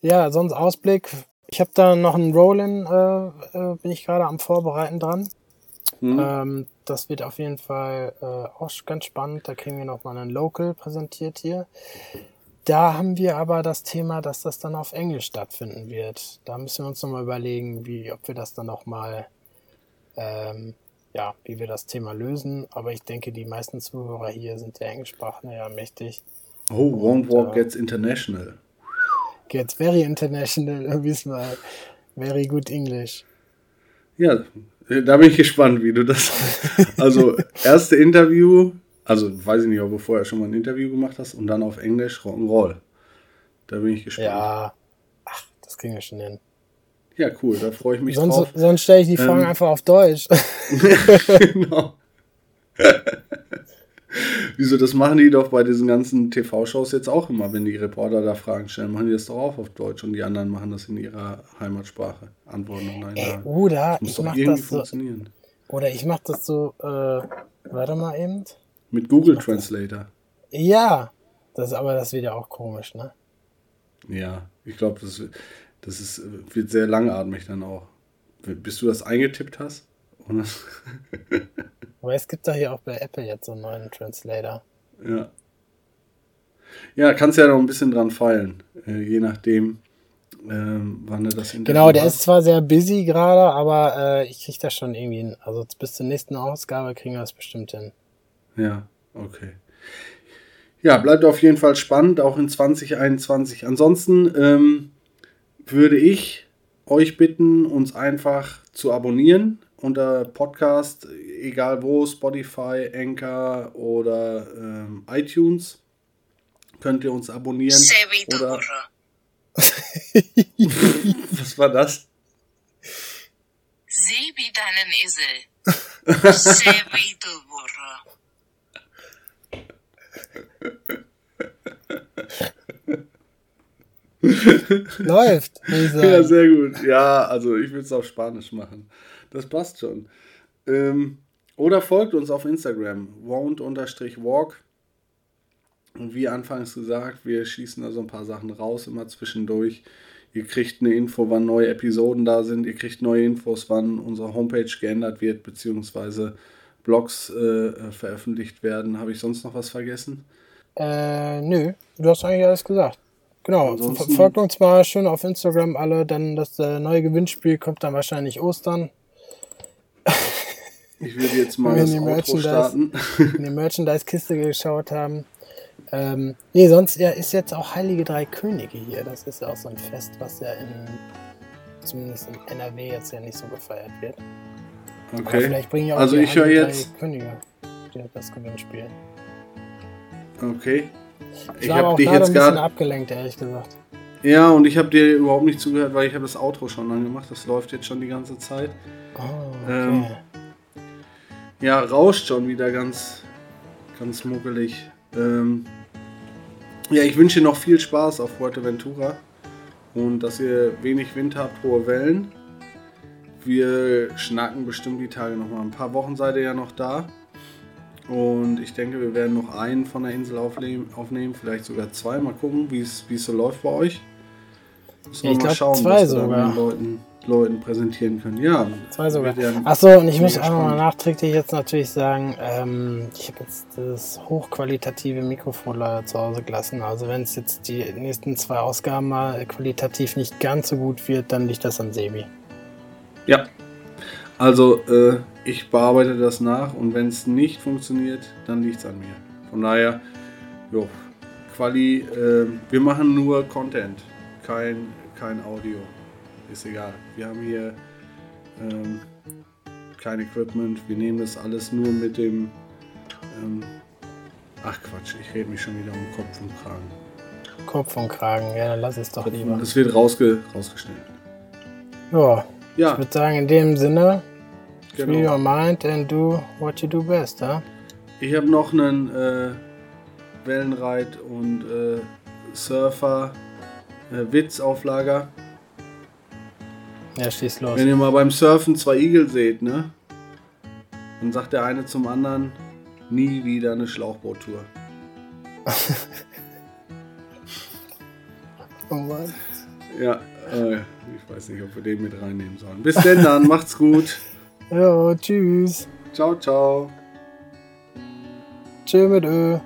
ja, sonst Ausblick. Ich habe da noch einen Roll-In, äh, äh, bin ich gerade am Vorbereiten dran. hm, Ähm, das wird auf jeden Fall äh, auch ganz spannend. Da kriegen wir nochmal einen Local präsentiert hier. Da haben wir aber das Thema, dass das dann auf Englisch stattfinden wird. Da müssen wir uns nochmal überlegen, wie, ob wir das dann nochmal, ähm, ja, wie wir das Thema lösen. Aber ich denke, die meisten Zuhörer hier sind der Englischsprache ja mächtig. oh, Won't Walk äh, gets international. Gets very international, wie mal. Very good English. Ja, äh, da bin ich gespannt, wie du das. Also, erste Interview, also weiß ich nicht, ob du vorher schon mal ein Interview gemacht hast und dann auf Englisch Rock'n'Roll. Da bin ich gespannt. Ja, ach, das kriegen wir schon hin. Ja, cool, da freue ich mich Sonst, drauf. sonst stelle ich die Fragen Ähm, einfach auf Deutsch. genau. Wieso, das machen die doch bei diesen ganzen TV-Shows jetzt auch immer, wenn die Reporter da Fragen stellen, machen die das doch auch auf Deutsch und die anderen machen das in ihrer Heimatsprache. Antworten und Nein Ey, oder muss ich mach irgendwie das so, funktionieren. oder ich mach das so, äh, warte mal eben. Mit Google Translator. Ja, das, aber das wird ja auch komisch, ne? Ja, ich glaube, das, das ist, wird sehr langatmig dann auch. Bis du das eingetippt hast Aber es gibt da hier auch bei Apple jetzt so einen neuen Translator. Ja. Ja, kannst ja noch ein bisschen dran feilen, äh, je nachdem, ähm, wann du das Interview Genau, der hast. ist zwar sehr busy gerade, aber äh, ich krieg das schon irgendwie hin. Also bis zur nächsten Ausgabe kriegen wir das bestimmt hin. Ja, okay. Ja, bleibt auf jeden Fall spannend, auch in 2021. Ansonsten ähm, würde ich euch bitten, uns einfach zu abonnieren unter Podcast, egal wo, Spotify, Anchor oder ähm, iTunes. Könnt ihr uns abonnieren. Oder Was war das? Sebi deinen Esel. Sebi Läuft. Ja, sehr gut. Ja, also ich will es auf Spanisch machen. Das passt schon. Ähm, oder folgt uns auf Instagram, wound-walk. Und wie anfangs gesagt, wir schießen da so ein paar Sachen raus, immer zwischendurch. Ihr kriegt eine Info, wann neue Episoden da sind. Ihr kriegt neue Infos, wann unsere Homepage geändert wird, beziehungsweise Blogs äh, veröffentlicht werden. Habe ich sonst noch was vergessen? Äh, nö, du hast eigentlich alles gesagt. Genau, Ansonsten, folgt uns mal schön auf Instagram alle, dann das äh, neue Gewinnspiel kommt dann wahrscheinlich Ostern. Ich würde jetzt mal das Outro starten. Wenn die Merchandise-Kiste geschaut haben. Ähm, nee, sonst ja, ist jetzt auch Heilige Drei Könige hier. Das ist ja auch so ein Fest, was ja in, zumindest in NRW jetzt ja nicht so gefeiert wird. Okay. Aber vielleicht bringen ja auch also die ich höre jetzt. Drei Könige das Gewinnspiel. Okay. Ich, ich habe dich jetzt gerade abgelenkt, ehrlich gesagt. Ja, und ich habe dir überhaupt nicht zugehört, weil ich habe das Outro schon angemacht. Das läuft jetzt schon die ganze Zeit. Oh, okay. ähm, ja, rauscht schon wieder ganz, ganz muggelig. Ähm, ja, ich wünsche noch viel Spaß auf Fuerteventura und dass ihr wenig Wind habt, hohe Wellen. Wir schnacken bestimmt die Tage noch mal. Ein paar Wochen seid ihr ja noch da. Und ich denke, wir werden noch einen von der Insel aufnehmen, aufnehmen vielleicht sogar zwei. Mal gucken, wie es so läuft bei euch. Müssen wir ja, mal schauen, zwei was wir sogar. den Leuten Leuten präsentieren können. Ja, zwei sogar. Achso, und ich muss auch mal nachträglich jetzt natürlich sagen, ähm, ich habe jetzt das hochqualitative Mikrofon leider zu Hause gelassen. Also wenn es jetzt die nächsten zwei Ausgaben mal qualitativ nicht ganz so gut wird, dann liegt das an Sebi. Ja, also äh, ich bearbeite das nach und wenn es nicht funktioniert, dann liegt es an mir. Von daher, jo, Quali, äh, wir machen nur Content, kein, kein Audio ist egal. Wir haben hier ähm, kein Equipment. Wir nehmen das alles nur mit dem. Ähm, ach Quatsch, ich rede mich schon wieder um Kopf und Kragen. Kopf und Kragen, ja, dann lass es doch lieber. Das wird rausge rausgeschnitten. Ja, ja. ich würde sagen, in dem Sinne, genau. free your mind and do what you do best, ja? Ich habe noch einen äh, Wellenreit und äh, Surfer äh, Witz auf Lager. Ja, schieß los. Wenn ihr mal beim Surfen zwei Igel seht, ne? Dann sagt der eine zum anderen, nie wieder eine Schlauchboottour. oh Mann. Ja, äh, ich weiß nicht, ob wir den mit reinnehmen sollen. Bis denn dann, macht's gut. Ja, tschüss. Ciao, ciao. Tschö mit Ö.